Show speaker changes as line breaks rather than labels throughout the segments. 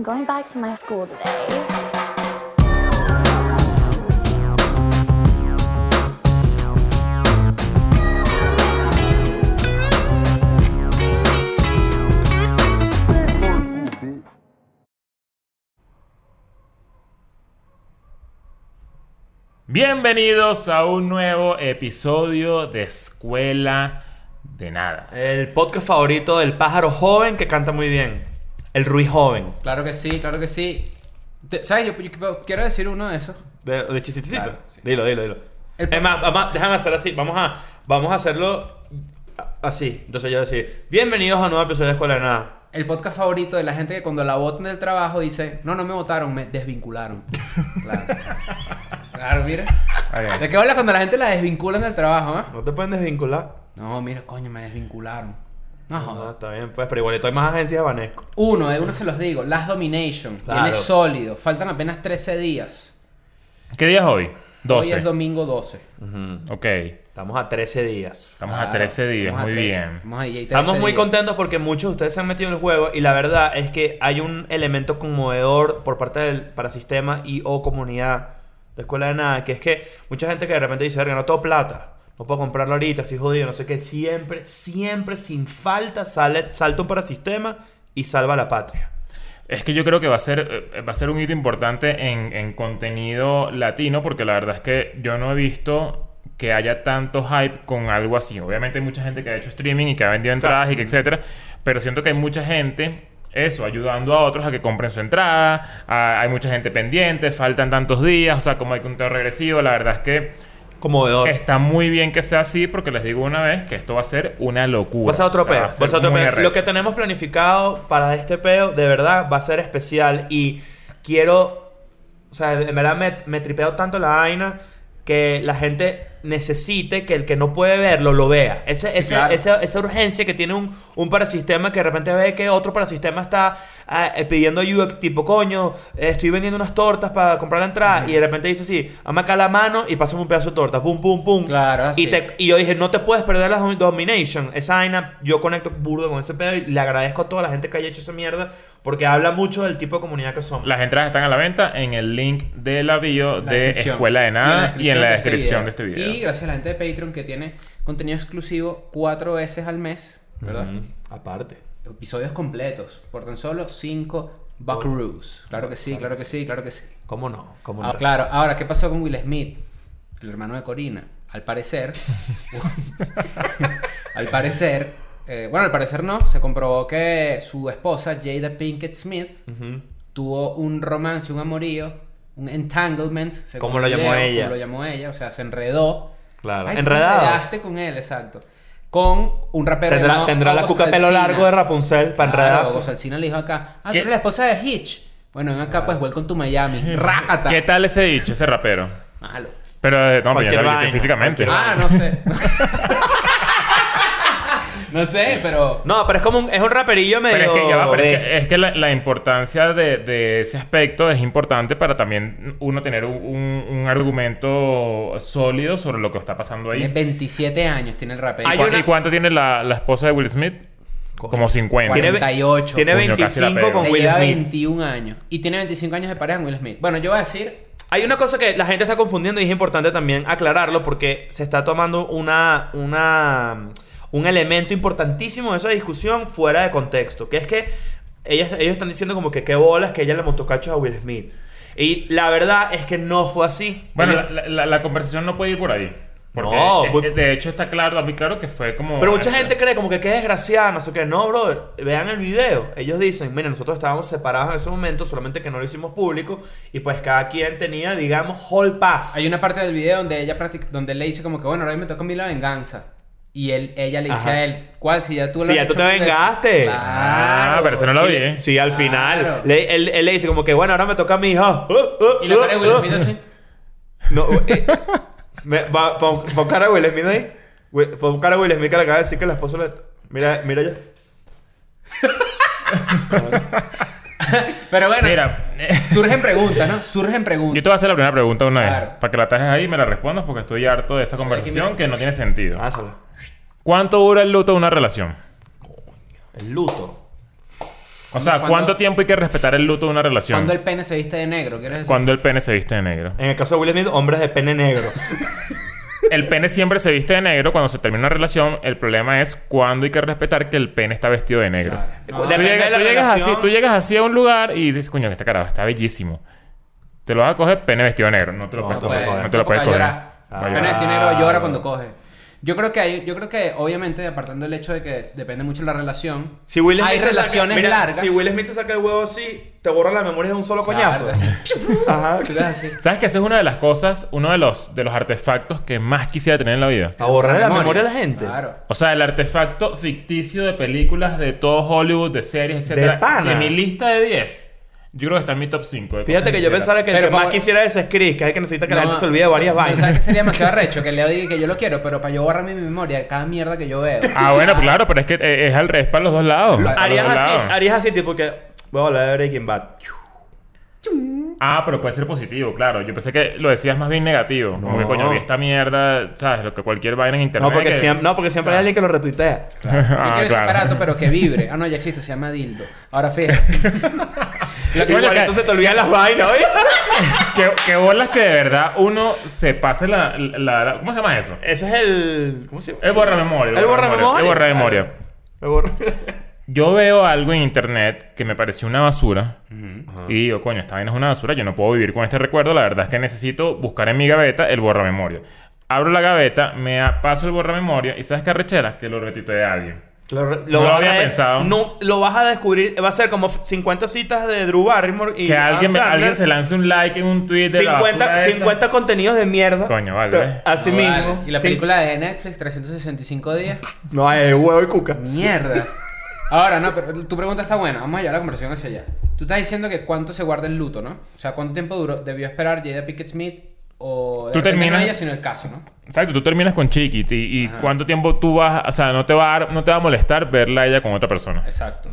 I'm going back to my school today.
Bienvenidos a un nuevo episodio de Escuela de Nada.
El podcast favorito del pájaro joven que canta muy bien. El Ruiz joven.
Claro que sí, claro que sí. Te- ¿Sabes? Yo, yo quiero decir uno de esos.
De, de chistecito.
Claro, sí.
Dilo, dilo, dilo.
El-
Es más, vamos- déjame hacer así. Vamos a, vamos a hacerlo así. Entonces yo voy a decir, bienvenidos a un nuevo episodio de Escuela de Nada.
El podcast favorito de la gente que cuando la votan del trabajo dice, no, no me votaron, me desvincularon. Claro. claro, mira.
Bien.
¿De qué hablas cuando la gente la desvinculan del trabajo, ah?
No te pueden desvincular.
No, mira, coño, me desvincularon. No,
Ah,
joder.
está bien, pues, pero igualito hay más agencias de Banesco.
Uno, de uno se los digo. Last Domination.
Claro.
Viene sólido. Faltan apenas 13 días.
¿Qué día es hoy?
Hoy
12.
es domingo 12.
Ok.
Estamos a 13 días.
Estamos a
Claro,
13 días.
estamos
Muy
13.
bien.
Estamos ahí, hay 13
Estamos muy
días.
contentos porque muchos de ustedes se han metido en el juego y la verdad es que hay un elemento conmovedor por parte del parasistema y o comunidad de Escuela de Nada, que es que mucha gente que de repente dice, verga, no tengo plata, no puedo comprarlo ahorita, estoy jodido, no sé qué, siempre, siempre, sin falta, sale, salta un parasistema y salva a la patria.
Es que yo creo que va a ser, eh, va a ser un hito importante en, en contenido latino, porque la verdad es que yo no he visto que haya tanto hype con algo así. Obviamente hay mucha gente que ha hecho streaming y que ha vendido entradas y que etcétera, pero siento que hay mucha gente eso, ayudando a otros a que compren su entrada, a- hay mucha gente pendiente, faltan tantos días, o sea, como hay conteo regresivo, la verdad es que
Conmovedor.
está muy bien que sea así, porque les digo una vez que esto va a ser una locura.
Va a ser otro
O sea,
peo.
va
Va
a
a ser
ser
otro
muy
peo.
arrecho.
Lo que tenemos planificado para este peo, de verdad, va a ser especial. Y quiero. O sea, en verdad me, me tripeo tanto la vaina que la gente necesite que el que no puede verlo lo vea. Ese- ese-
claro.
esa, esa urgencia que tiene un, un parasistema que de repente ve que otro parasistema está ah, eh, pidiendo ayuda, tipo, coño, eh, estoy vendiendo unas tortas para comprar la entrada. Y de repente dice así, dame acá la mano y pásame un pedazo de torta. Pum, pum, pum.
Claro, así.
Y, te- y yo dije, no te puedes perder la Dom- Domination. Esa vaina, yo conecto burdo con ese pedo y le agradezco a toda la gente que haya hecho esa mierda porque habla mucho del tipo de comunidad que somos.
Las entradas están a la venta en el link de la bio
La
de. Escuela de Nada y en la descripción de
este
este video.
Y gracias a la gente de Patreon que tiene contenido exclusivo cuatro veces al mes, ¿verdad?
Aparte.
Episodios completos por tan solo cinco buckaroos. Claro que sí, claro que sí, claro que sí.
¿Cómo no? ¿Cómo
Ah,
no?
claro, ahora, ¿qué pasó con Will Smith? El hermano de Corina. Al parecer. al parecer. eh, bueno, al parecer no. Se comprobó que su esposa, Jada Pinkett Smith, tuvo un romance, un amorío, un entanglement. según
Como lo llamó
video,
ella.
Como lo llamó ella, o sea, se enredó.
Claro.
Ay,
Enredados.
enredaste con él, exacto. Con un rapero
Tendrá,
llamado
tendrá la cuca pelo largo de Rapunzel para
Claro,
enredarse.
August Alsina le dijo acá, ah, tú
¿Qué?
eres la esposa de Hitch. Bueno, ven acá, pues, welcome to Miami. Rácata.
¿Qué tal ese dicho, ese rapero?
Malo.
Pero, eh, no, pero
Cualquier
ya lo
vaina,
viste físicamente.
Ah, no sé. no sé, pero.
No, pero es como un, es un raperillo medio.
Pero es que, ya va, pero es
B.
que, es que la, la importancia de, de ese aspecto es importante para también uno tener un, un- un argumento sólido sobre lo que está pasando
Tiene
ahí.
27 años, tiene el rapero.
Hay
¿Cu-
una-
¿Y cuánto tiene la, la esposa de Will Smith? Como 50.
Tiene, ve-
48.
tiene
la
25
pego.
con Will
lleva
Smith.
21 años. Y tiene 25 años de pareja con Will Smith. Bueno, yo voy a decir.
Hay una cosa que la gente está confundiendo y es importante también aclararlo porque se está tomando una, una, un elemento importantísimo de esa discusión fuera de contexto, que es que ellas, ellos están diciendo como que qué bolas que ella le montó cachos a Will Smith. Y la verdad es que no fue así.
Bueno,
Ellos-
la, la- la conversación no puede ir por ahí. Porque
No,
es-
pues-
de hecho está claro, muy claro que fue como...
Pero mucha gente cree como que qué desgraciada, no sé qué. No, brother. Vean el video. Ellos dicen, miren, nosotros estábamos separados en ese momento, solamente que no lo hicimos público. Y pues cada quien tenía, digamos, hall pass.
Hay una parte del video donde ella practic- donde le dice como que, bueno, ahora me toca a mí la venganza. Y él, ella le dice
Ajá.
a él, ¿cuál? Si ya tú
Si ya tú te
mil veces".
vengaste.
Claro.
Ah, pero eso no lo vi, ¿eh?
Sí, al
Claro.
final. Le- él, él le dice como que, bueno, ahora me toca a mi hija.
Y la cara de Will Smith así.
No, eh, me- va, pon, pon cara de Will Smith ahí. Will- Pon cara de Will Smith que le acaba de decir que la esposa le... Mira, mira ya.
Pero bueno,
Mira,
surgen preguntas, ¿no? Surgen
yo
preguntas.
te voy a hacer la primera pregunta una
Claro.
vez. Para que la tajes ahí y me la respondas porque estoy harto de esta conversación que no tiene sentido.
Hazla.
¿Cuánto dura el luto de una relación?
El luto.
O sea,
Cuando-
¿cuánto tiempo hay que respetar el luto de una relación?
Cuando el pene se viste de negro, ¿quieres decir?
Cuando el pene se viste de negro.
En el caso de Will Smith, hombres de pene negro.
El pene siempre se viste de negro cuando se termina una relación. El problema es cuándo hay que respetar que el pene está vestido de negro.
Claro.
Tú
No,
Tú
Depende
llegas,
de la
tú llegas
relación.
así, tú llegas así a un lugar y dices, coño, este carajo está bellísimo. Te lo vas a coger pene vestido de negro. No te lo
No,
puedes
no
coger.
puedes.
No te lo puedes coger.
llorar.
Ah.
El pene vestido de negro llora cuando coge. Yo creo que hay, yo creo que obviamente apartando del hecho de que depende mucho de la relación.
Si Will Smith
hay
te saca-
relaciones
mira,
largas.
Si Will Smith te saca el huevo así, te borra la memoria de un solo coñazo.
Claro, así.
Ajá.
Tú así.
¿Sabes que esa es una de las cosas, uno de los, de los artefactos que más quisiera tener en la vida?
A borrarle la
Memoria.
memoria a la gente.
Claro.
O sea, el artefacto ficticio de películas de todo Hollywood, de series, etcétera.
pana.
Que mi lista de 10, yo creo que está en mi top 5. de
Fíjate
cosas
que yo
quisiera.
pensaba que el
Pero
que más
pa-
quisiera es Chris, que es el que necesita que la
No,
gente se olvide de varias
pero
vainas.
¿Sabes que sería demasiado arrecho? Que Leo diga que yo lo quiero, pero para yo borrar mi memoria de cada mierda que yo veo.
Ah, bueno, claro, pero es que eh, es al revés para los dos lados. para los
Harías
dos
así,
lados.
harías así, tipo que. Voy a hablar de Breaking Bad.
Ah, pero puede ser positivo, claro. Yo pensé que lo decías más bien negativo. Como que coño, vi esta mierda, ¿sabes? Lo que cualquier vaina en internet.
No, porque
que-
siempre, no, porque siempre hay alguien que lo retuitea.
Yo
Ah,
quiero ese
claro.
aparato, pero que vibre. Ah, no, ya existe, se llama dildo. Ahora fíjate.
Lo que-
Igual
que-
entonces te olvidan las vainas, ¿oye?
que, que bolas que de verdad uno se pase la, la- la- ¿Cómo se llama eso?
Ese es el. ¿Cómo se llama?
El borra memoria.
El borra memoria.
El borra memoria.
El borra.
Yo veo algo en internet que me pareció una basura. Y digo, coño, esta vaina es una basura. Yo no puedo vivir con este recuerdo. La verdad es que necesito buscar en mi gaveta el borra memoria. Abro la gaveta, me a- paso el borra memoria. ¿Y sabes qué arrechera? Que lo retuiteé a alguien.
Lo, re-
No lo
vas
había
a
pensado.
No, lo vas a descubrir. Va a ser como 50 citas de Drew Barrymore y.
Que alguien,
Sandler.
alguien se lance un like en un tweet de la
50,
basura esa.
50 contenidos de mierda.
Coño, vale.
Así
No,
mismo.
vale. Y la
Sí.
película de Netflix, 365 días.
No, hay huevo y cuca.
Mierda. Ahora, no, pero tu pregunta está buena. Vamos a llevar la conversación hacia allá. Tú estás diciendo que cuánto se guarda el luto, ¿no? O sea, ¿cuánto tiempo duró, debió esperar Jada Pickett Smith? O de
Tú terminas-
no ella, sino el caso, ¿no?
Exacto, tú terminas con Chiquit y, cuánto tiempo tú vas, o sea, no te va a dar- no te va a molestar verla a ella con otra persona.
Exacto.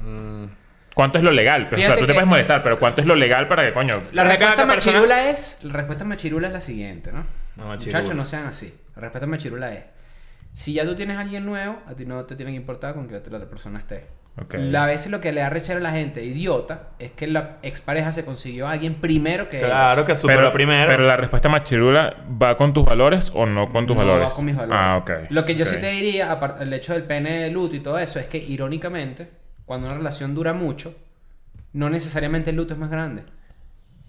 ¿Cuánto es lo legal? Pero, o sea, tú te puedes molestar, pero ¿cuánto es lo legal para que coño?
La respuesta
persona-
machirula es... La respuesta machirula es la siguiente, ¿no?
No, machirula.
Muchachos, no sean así. La respuesta machirula es... Si ya tú tienes a alguien nuevo, a ti no te tiene que importar con que la otra persona esté.
Ok.
La veces lo que le da rechera a la gente idiota es que la expareja se consiguió a alguien primero que
Claro que superó
pero,
primero.
pero la respuesta machirula va con tus valores o no con tus
no
valores.
va con mis valores.
Ah, ok.
Lo que yo sí te diría, aparte del hecho del pene de luto y todo eso, es que irónicamente, cuando una relación dura mucho, no necesariamente el luto es más grande.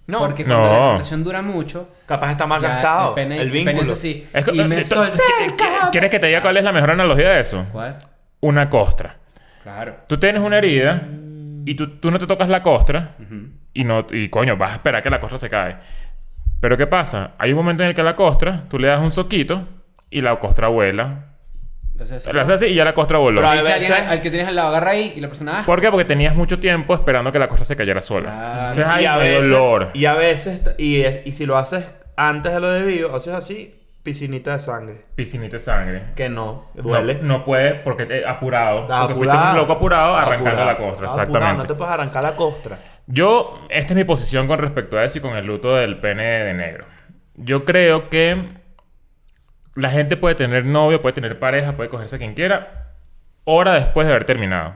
no,
Porque
No.
cuando la relación dura mucho,
capaz está más
ya
gastado.
el pene,
el
el
vínculo.
pene es así.
Es que-
y me
esto-
sol-
¿qui- ¿Quieres que te diga cuál es la mejor analogía de eso?
¿Cuál?
Una costra.
Claro.
Tú tienes una herida y tú, tú no te tocas la costra y no y coño, vas a esperar que la costra se cae. Pero ¿qué pasa? Hay un momento en el que la costra, tú le das un soquito y la costra vuela.
Entonces, sí.
Lo haces así y ya la costra voló.
Pero
Dice
a
alguien
veces-
al que tienes al lado, agarra ahí y la persona... ah,
¿Por qué? Porque tenías mucho tiempo esperando que la costra se cayera sola.
Claro.
Entonces hay
y a veces,
dolor.
Y a veces, y, y si lo haces antes de lo debido, haces así, piscinita de sangre.
Piscinita de sangre.
Que no, duele.
No, no puedes porque te apurado.
Estás
porque fuiste un loco apurado arrancando
apurado.
la costra.
Estás apurado,
Exactamente.
no te puedes arrancar la costra.
Yo, esta es mi posición con respecto a eso y con el luto del pene de negro. Yo creo que la gente puede tener novio, puede tener pareja, puede cogerse a quien quiera, hora después de haber terminado.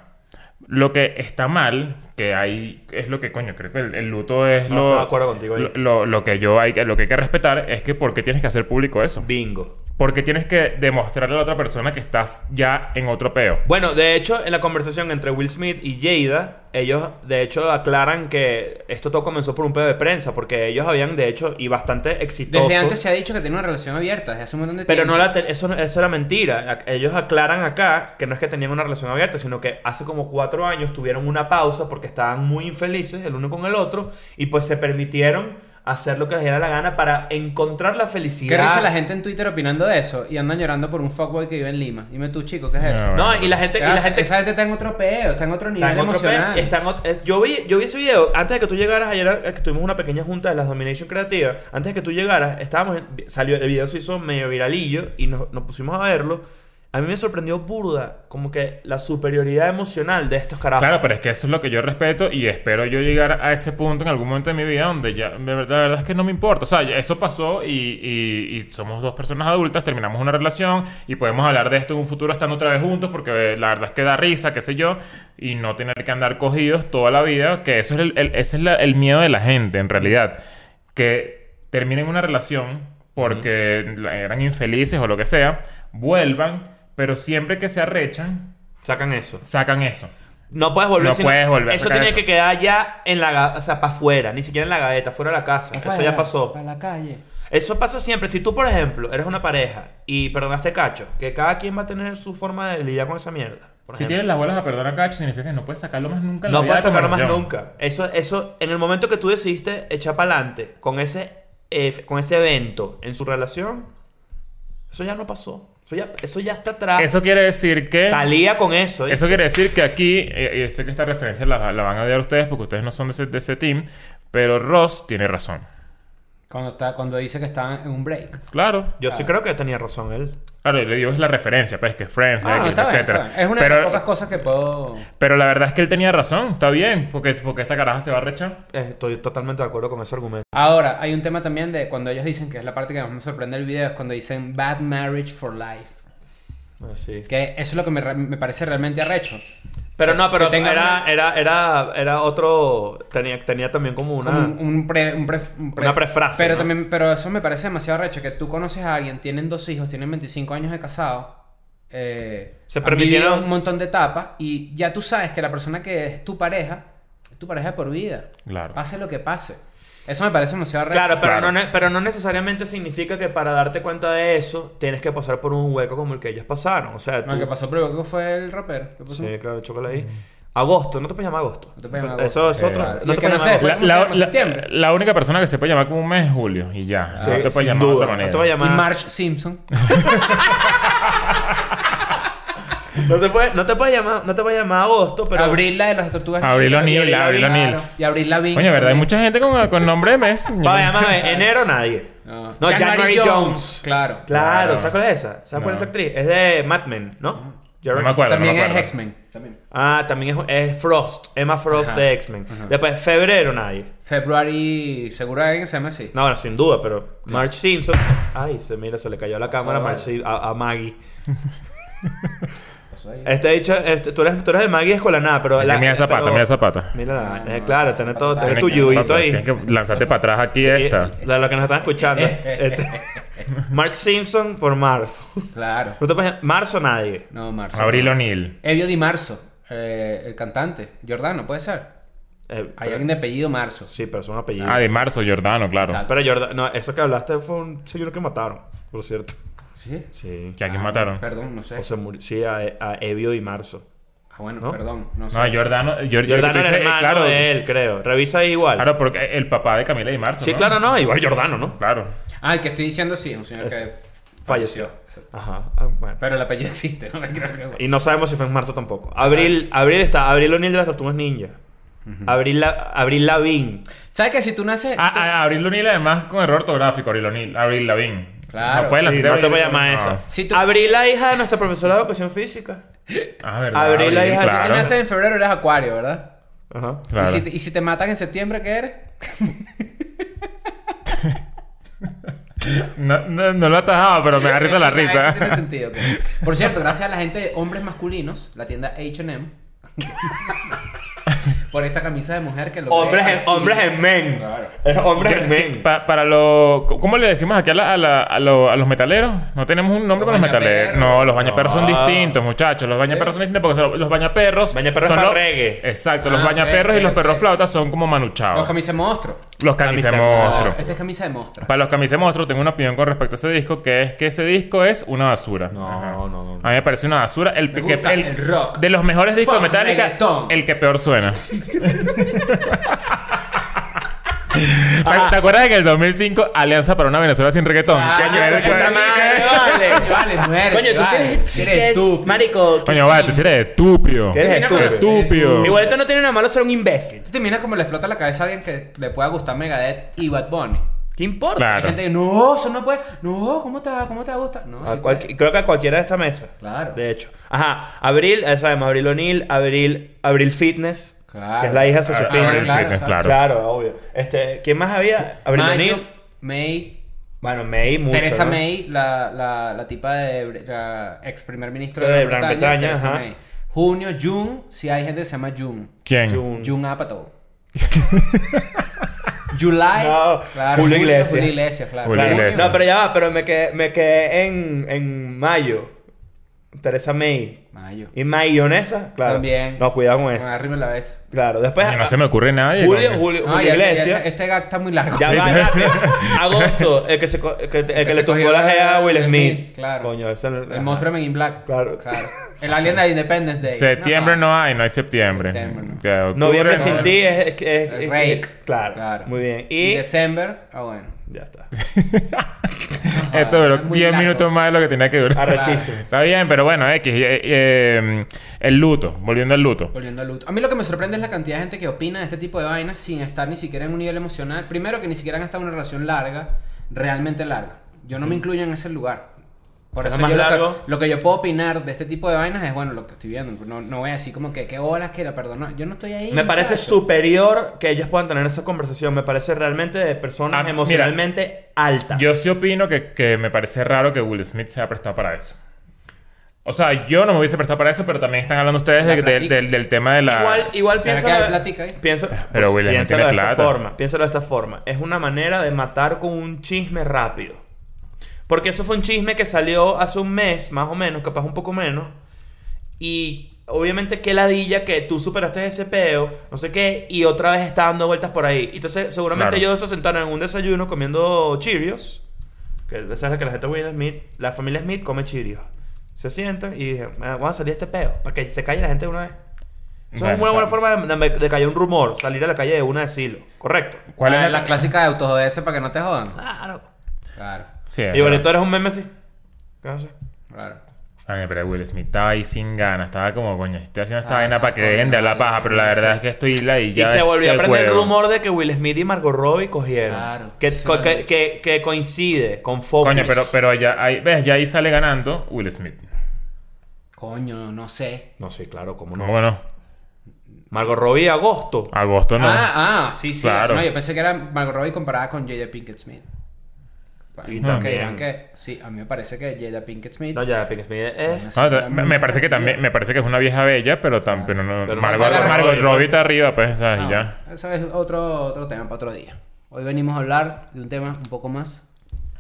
Lo que está mal, que hay, es lo que, coño, creo que el, el luto es
No
lo,
estoy de acuerdo contigo ahí.
lo, lo- lo que yo hay, que- lo que hay que respetar es que ¿por qué tienes que hacer público eso?
Bingo.
Porque tienes que demostrarle a la otra persona que estás ya en otro peo.
Bueno, de hecho, en la conversación entre Will Smith y Jada, ellos de hecho aclaran que esto todo comenzó por un pedo de prensa, porque ellos habían de hecho y bastante exitoso.
Desde antes se ha dicho que tiene una relación abierta, desde hace un montón de
Pero
tiempo.
no la eso, no- eso era mentira. Ellos aclaran acá que no es que tenían una relación abierta, sino que hace como cuatro años tuvieron una pausa porque estaban muy infelices el uno con el otro y pues se permitieron hacer lo que les diera la gana para encontrar la felicidad.
Qué risa la gente en Twitter opinando de eso y andan llorando por un fuckboy que vive en Lima. Dime tú, chico, ¿qué es eso?
No, y la gente, y la gente
esa gente está en otro peo, está en otro nivel
Está en otro
emocional.
pe- está en ot- es- yo, vi, yo vi ese video antes de que tú llegaras ayer, que tuvimos una pequeña junta de las Domination Creativa. Antes de que tú llegaras, estábamos en- salió el video se hizo medio viralillo y nos, nos pusimos a verlo. A mí me sorprendió burda como que la superioridad emocional de estos carajos.
Claro, pero es que eso es lo que yo respeto y espero yo llegar a ese punto en algún momento de mi vida donde ya, de verdad, la verdad es que no me importa. O sea, eso pasó y, y- y somos dos personas adultas, terminamos una relación y podemos hablar de esto en un futuro estando otra vez juntos porque la verdad es que da risa, qué sé yo, y no tener que andar cogidos toda la vida, que eso es el, el- ese es la- el miedo de la gente en realidad. Que terminen una relación porque eran infelices o lo que sea, vuelvan, pero siempre que se arrechan,
Sacan eso.
sacan eso.
No puedes volver
No puedes volver
Eso tiene
eso.
que quedar ya en la o sea, para afuera, ni siquiera en la gaveta, fuera de la casa. Eso ya pasó.
Para la calle.
Eso pasa siempre. Si tú, por ejemplo, eres una pareja y perdonaste cacho, que cada quien va a tener su forma de lidiar con esa mierda. Por
Si tienes las bolas a perdonar a Cacho, significa que no puedes sacarlo más nunca en la
No
vida
puedes
de
sacarlo más nunca. Eso, eso, en el momento que tú decidiste echar para adelante con ese, eh, con ese evento en su relación, eso ya no pasó. Eso ya, eso ya está atrás.
Eso quiere decir que...
Talía con eso. ¿eh?
Eso quiere decir que aquí, eh, y sé que esta referencia la, la van a odiar ustedes porque ustedes no son de ese, de ese team, pero Ross tiene razón.
Cuando, está, cuando dice que están en un break.
Claro.
Yo sí creo que tenía razón él.
Claro, y le digo es la referencia, pues que Friends,
Ah,
X,
está bien,
etcétera.
está bien. Es una de las
pero,
pocas cosas que puedo...
pero la verdad es que él tenía razón, está bien, porque, porque esta caraja se va a rechar.
Eh, Estoy totalmente de acuerdo con ese argumento.
Ahora, hay un tema también de cuando ellos dicen, que es la parte que más me sorprende del video, es cuando dicen bad marriage for life.
Así.
Que eso es lo que me, me parece realmente arrecho.
Pero no, pero
tenga
era,
una-
era, era, era otro. Tenía, tenía también como una.
Como un, un pre, un pre- un pre-
Una prefrase,
Pero,
¿no?
también, pero eso me parece demasiado arrecho, que tú conoces a alguien, tienen dos hijos, tienen 25 años de casado. Eh,
Se permitieron-
un montón de etapas y ya tú sabes que la persona que es tu pareja es tu pareja de por vida.
Claro.
Pase lo que pase. Eso me parece demasiado.
Claro, pero,
Claro.
No, pero no necesariamente significa que para darte cuenta de eso tienes que pasar por un hueco como el que ellos pasaron. O sea,
No,
tú...
el que pasó primero que fue el rapero. ¿Qué pasó?
Sí, claro, chócala ahí. Agosto, no te puedes llamar agosto.
No te puedes llamar
Eso
agosto.
es otro.
Eh,
Y
no
el
te puedes
no
llamar agosto.
¿Cómo se llama? ¿Septiembre?
la única persona que se puede llamar como un mes es Julio y ya.
Sí,
no te puedes
sin
llamar de
duda.
otra manera.
No te puedes
Y
llamar.
Marge Simpson.
No te puedes, no te puedes llamar, no te puedes llamar agosto, pero.
Abril la de las tortugas.
Abril
Ninja.
O'Neil,
Abril
Abril
O'Neil.
O'Neil.
Claro. Y Abril Lavigne.
Coño, ¿verdad? Hay mucha gente con, con nombre de mes.
Va, llámame, enero nadie.
No,
No, January Jones.
Claro.
Claro,
Claro.
¿sabes cuál es esa? ¿Sabes cuál es esa
No.
actriz? Es de Mad Men, ¿no?
No
Jared-
me acuerdo.
También
no me
es. X-Men. También.
Ah, también es, es Frost, Emma Frost
Ajá.
de X-Men. Después, febrero nadie.
February. Seguro alguien se llama así.
No, bueno, sin duda, pero Marge Simpson. Ay, se mira, se le cayó la cámara a,
vale.
Marge a, a Maggie.
Ahí.
Este dicho, este, tú, eres, tú eres el Maggie escuela nada, pero.
Mira el zapata,
pero-
mira el zapata.
Mira, la- eh, claro, tenés todo, tenés tu yudito ahí.
Tienes que lanzarte para atrás aquí esta.
De lo que nos están escuchando. este, Marge Simpson por marzo.
Claro.
No te puedes- marzo nadie.
No, Marzo.
Abril O'Neil.
Evio Di Marzo. eh, el cantante. Jordano, puede ser.
Eh,
Hay
pero-
alguien de apellido Marzo.
Sí, pero es un apellido.
Ah, de marzo, Jordano, claro.
Exacto.
Pero Jordan, no, eso que hablaste fue un señor que mataron, por cierto.
¿Sí?
Sí.
¿Que a quién
Ah,
mataron?
Perdón, no sé.
O se murió. Sí, a, a Evio y Marzo.
ah, bueno,
¿no?
perdón. No sé.
No, Jordano. Jor-
Jordano
dices,
hermano
claro,
de él, creo. Revisa ahí igual.
Claro, porque el papá de Camila y Marzo.
sí,
¿no?
claro, no. Igual Jordano, ¿no?
Claro.
Ah, el que estoy diciendo sí, es un señor
Es-
que
Falleció. Ajá. ah, bueno.
Pero el apellido existe, no creo que.
Y no sabemos si fue en marzo tampoco. Abril, abril está. Abril O'Neill de las Tortugas Ninja. Abril, la, Abril Lavín.
¿Sabes que si tú naces.
Ah, ah, Abril O'Neil además con error ortográfico, Abril O'Neil. Abril Lavín.
Claro.
No puedes
Sí,
lanzarte
no te voy a llamar
no.
esa.
Si tú-
Abril, la hija de nuestra profesora de educación física.
Ah, verdad.
Abril, la hija de-
Si tú
claro.
naces en febrero, eres acuario, ¿verdad?
Ajá.
Claro.
¿Y, si te, y si te matan en septiembre, ¿qué eres?
No, no, no lo atajaba, pero me da risa la
Ah, eso
risa.
tiene sentido. ok. Por cierto, gracias a la gente de hombres masculinos, la tienda HM, por esta camisa de mujer que lo
Hombres en, hombres en men.
Claro.
Es hombres en
¿Qué-
men.
pa- para los... ¿Cómo le decimos aquí a, la- a la- a lo- a los metaleros? No tenemos un nombre
Los
para los metaleros. No, los bañaperros son
No.
distintos, muchachos. Los bañaperros son distintos porque son- los bañaperros...
Bañaperros
son
para
los-
reggae.
Exacto. los
Ah,
bañaperros
ok,
y los perros flautas son como manuchados.
Los camisas monstruo.
Los camisas
Camisa
monstruos.
Esta es camisa de monstruo.
Para los camisas monstruos tengo una opinión con respecto a ese disco, que es que ese disco es una basura.
No, no, no, no.
A mí me parece una basura. El,
Me
que-
gusta el rock.
De los mejores discos de Metallica,
reggaetón.
el que peor suena. ¿Te, te acuerdas de que en el 2005 Alianza para una Venezuela sin reggaetón?
Ah,
¿Qué año
puta madre, vale.
Vale, muere.
Coño, tú
vale.
eres,
eres tú.
Marico.
Coño, vale, tú eres estúpido.
Eres estúpido.
Estúpido.
Igual esto no tiene nada malo ser un imbécil.
¿Tú te imaginas cómo le explota la cabeza a alguien que le pueda gustar Megadeth y Bad Bunny?
¿Qué importa?
Claro.
Hay gente que, no, eso no puede. No, ¿cómo te, va- cómo te gusta? No,
A
sí
cual- creo que a cualquiera de esta mesa.
Claro.
De hecho. Ajá. Abril, ya sabemos, Abril O'Neill, Abril, Abril Fitness.
Claro.
Que es la hija de Socio
Ah,
claro,
Fitness,
claro.
claro.
Claro, obvio. Este, ¿quién más había? Abril
Mayo,
O'Neill.
May,
Bueno, May mucho.
Teresa
¿no?
May, la, la, la tipa de la ex primer ministro
De
de,
Gran Bretaña,
Bretaña, Teresa
ajá.
May. Junio, June, si hay gente que se llama June.
¿Quién?
Jun.
June Apatow. July.
No,
claro,
Julio Iglesias.
Julio Iglesias, claro.
Julio. Iglesias.
No, pero ya va, pero me quedé, me quedé en, en mayo. Teresa May.
Mayo.
Y mayonesa, claro.
También.
No, cuidado con eso.
arriba la vez.
Claro, después.
Ay, no se me ocurre nadie.
Julio, Julio,
No,
Julio
ya-
Iglesias.
este gag está muy largo.
Ya va, Agosto, el que, se, el que, el le
cogió
la jea a Will Smith.
Smith, claro.
Coño, ese es
El monstruo de Men in Black.
Claro.
El alien de Independence Day.
Septiembre no hay, no hay septiembre.
Septiembre, no.
Octubre,
Noviembre
no.
sin ti es, es, es- es-
El Rake.
claro, Muy bien.
Y
Y.
December. Ah, bueno.
Ya está.
Esto duró
es muy
10
largo.
minutos más de lo que tenía que durar.
Arrechísimo.
Está bien, pero bueno, X. eh, eh, el luto, volviendo al luto.
Volviendo al luto. A mí lo que me sorprende es la cantidad de gente que opina de este tipo de vainas sin estar ni siquiera en un nivel emocional. Primero, que ni siquiera han estado en una relación larga, realmente larga. Yo no me incluyo en ese lugar. Por eso
más
yo lo,
largo.
que, lo que yo puedo opinar de este tipo de vainas es, bueno, lo que estoy viendo. No, no voy a decir como que, qué bolas que era, perdón. no, Yo no estoy ahí.
Me parece superior que ellos puedan tener esa conversación. Me parece realmente de personas
Ah, mira,
emocionalmente altas.
Yo sí opino que, que me parece raro que Will Smith se haya prestado para eso. O sea, yo no me hubiese prestado para eso, pero también están hablando ustedes de-
La
de-
platica.
del, del tema de la...
Igual, igual
¿Será
piensa.
que hay plática ahí?
Piensa,
Pero
pues,
Will Smith
piénsalo
tiene
de esta forma. Piénsalo de esta forma. Es una manera de matar con un chisme rápido. Porque eso fue un chisme que salió hace un mes, más o menos, capaz un poco menos. Y obviamente qué ladilla que tú superaste ese peo, no sé qué, y otra vez está dando vueltas por ahí. Entonces, seguramente
Claro.
ellos se sentaron en un desayuno comiendo Cheerios. Que esa es la que la gente Will Smith, la familia Smith come Cheerios. Se sientan y dicen, "Bueno, vamos a salir este peo, para que se calle la gente de una vez. Eso
Bueno,
es una buena
claro.
forma de, de, de callar un rumor, salir a la calle de una decirlo. Correcto.
¿Cuál
Ah,
es
la, clásica de autojoderse para que no te jodan?
Claro.
Claro,
Sí,
Y bueno, tú eres un meme así. ¿Qué haces?
claro.
Ay, pero Will Smith estaba ahí sin ganas. Estaba como, coño, estoy haciendo esta
Ah,
vaina para que dejen de hablar paja. Pero la
sí.
verdad es que estoy la y ya
y se
es
volvió a
el
prender el rumor de que Will Smith y Margot Robbie cogieron.
Claro.
Que,
Sí.
co- que, que- que coincide con Focus.
Coño, pero, pero ya ahí, ves, ya ahí sale ganando Will Smith.
Coño, no sé.
No, sí, claro, cómo
No,
no.
bueno,
Margot Robbie, agosto.
agosto no.
Ah, ah, sí, sí.
Claro.
No, yo pensé que era Margot Robbie comparada con Jada Pinkett Smith. Bueno,
Y
que
también.
dirán que sí, a mí me parece que Jada Pinkett Smith.
No, ya, Pink Smith es.
Ah, me, me parece que también me parece que es una vieja bella, pero también pero no,
Pero
Margot,
Margot
Margot
Robbie,
Robbie
¿no?
está arriba, pues, ¿sabes? Y
Ah,
ya.
Eso es otro, otro tema para otro día. Hoy venimos a hablar de un tema un poco más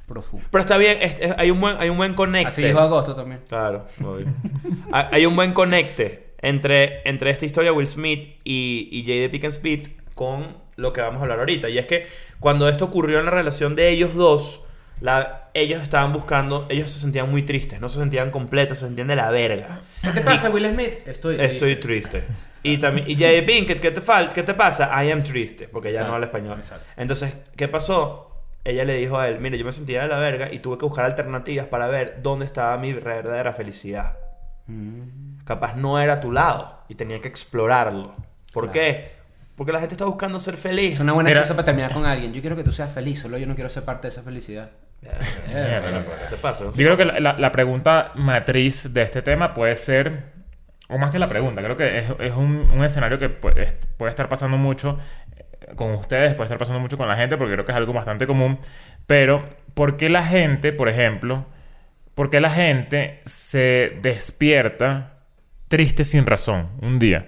profundo.
Pero está bien, es- es- hay, un buen, hay un buen conecte.
Así dijo Agosto también.
Claro, obvio. hay hay un buen conecte entre, entre esta historia de Will Smith y, y Jada Pinkett Smith con lo que vamos a hablar ahorita. Y es que cuando esto ocurrió en la relación de ellos dos, la, ellos estaban buscando, ellos se sentían muy tristes, no se sentían completos, se sentían de la verga.
¿Qué te pasa, Will Smith? Estoy
Estoy triste. Y también y Jada Pinkett, ¿qué te falta? ¿Qué te pasa? I am triste, porque ella no habla español.
exacto.
Entonces, ¿qué pasó? Ella le dijo a él, mire, yo me sentía de la verga y tuve que buscar alternativas para ver dónde estaba mi verdadera felicidad.
Mm.
Capaz no era a tu lado y tenía que explorarlo. ¿Por qué? Porque la gente está buscando ser feliz.
Es una buena
Mira-
excusa para terminar con alguien. Yo quiero que tú seas feliz, solo yo no quiero ser parte de esa felicidad.
Yo creo que la, pregunta matriz de este tema puede ser, o más que la pregunta, creo que es, es un, un escenario que puede, puede estar pasando mucho eh, con ustedes, puede estar pasando mucho con la gente, porque creo que es algo bastante común. Pero, ¿por qué la gente, por ejemplo, por qué la gente se despierta triste sin razón un día?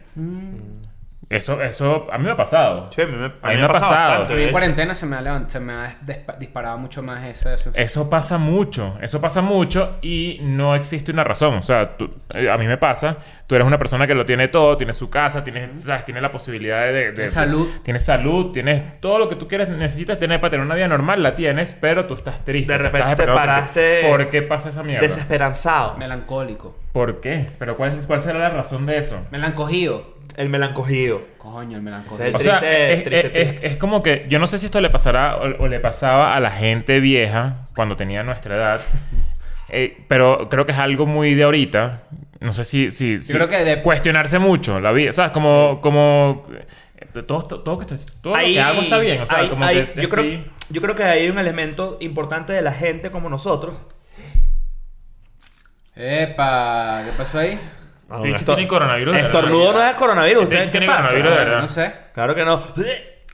Eso, eso a mí me ha pasado.
Sí, a mí me, a
A
mí
mí
me ha
me ha
pasado
pasado.
de
en cuarentena se me ha, levant- se me ha disparado mucho más esa sensación.
Eso pasa mucho, eso pasa mucho y no existe una razón. O sea, tú- eh, a mí me pasa, tú eres una persona que lo tiene todo, tienes su casa, tienes, ¿sabes? tienes la posibilidad de... de-
salud.
Tienes salud, tienes todo lo que tú quieres, necesitas tener para tener una vida normal, la tienes, pero tú estás triste.
De
te
repente
estás
te paraste
¿Por qué pasa esa mierda?
Desesperanzado.
Melancólico.
¿Por qué? ¿Pero cuál, es- cuál será la razón de eso?
Melancogido.
El melancogido.
Coño, el melancogido.
es
O sea,
Triste,
es,
triste,
es-
triste.
es- como que yo no sé si esto le pasará o, o le pasaba a la gente vieja cuando tenía nuestra edad, eh, pero creo que es algo muy de ahorita. No sé si, si, si-
creo que de-
cuestionarse mucho la vida, ¿sabes? Como, como todo, todo, todo, todo lo
Ahí-
que hago está bien. O sea,
ahí-
como
ahí-
que
yo, creo, yo creo que hay un elemento importante de la gente como nosotros.
Epa, ¿qué pasó ahí?
Twitch tiene coronavirus.
Estornudo no es coronavirus.
Twitch
¿Ustedes qué
tiene
pasa?
coronavirus de verdad.
No sé.
Claro que no.
Tú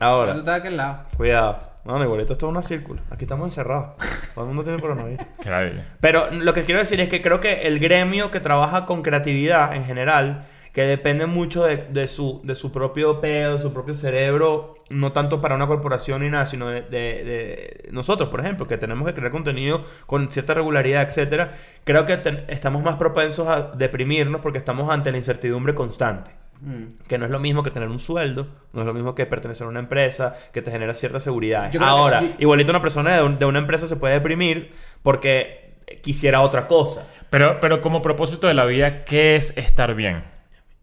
Ahora,
estás de aquel lado.
cuidado. No, no, igualito esto es una círcula. Aquí estamos encerrados. Todo el mundo tiene coronavirus. Pero lo que quiero decir es que creo que el gremio que trabaja con creatividad en general, que depende mucho de, de su, de su propio pedo, de su propio cerebro, no tanto para una corporación ni nada, sino de, de- de nosotros, por ejemplo, que tenemos que crear contenido con cierta regularidad, etcétera, creo que ten- estamos más propensos a deprimirnos porque estamos ante la incertidumbre constante.
Mm.
Que no es lo mismo que tener un sueldo, no es lo mismo que pertenecer a una empresa, que te genera cierta seguridad.
Que-
Ahora,
yo-
igualito una persona de, un- de una empresa se puede deprimir porque quisiera otra cosa.
Pero, pero como propósito de la vida, ¿qué es estar bien?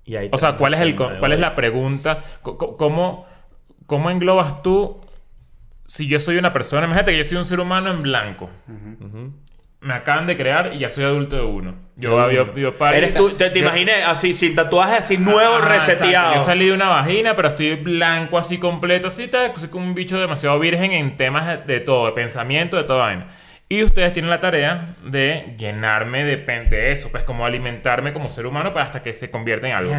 Y ahí
O sea, ¿cuál es, el, cuál es la pregunta? ¿Cómo, ¿Cómo englobas tú si yo soy una persona? Imagínate que yo soy un ser humano en blanco. Me acaban de crear y ya soy adulto de uno. Yo, yo, yo, pari-
Eres tú, te, te
yo-
imaginé así, sin tatuajes así nuevo,
Ajá,
reseteado.
Yo salí de una vagina, pero estoy blanco así completo. Así, soy como un bicho demasiado virgen en temas de, todo, de pensamiento, de toda vaina. Y ustedes tienen la tarea de llenarme de, de eso, pues como alimentarme como ser humano para hasta que se convierta en algo.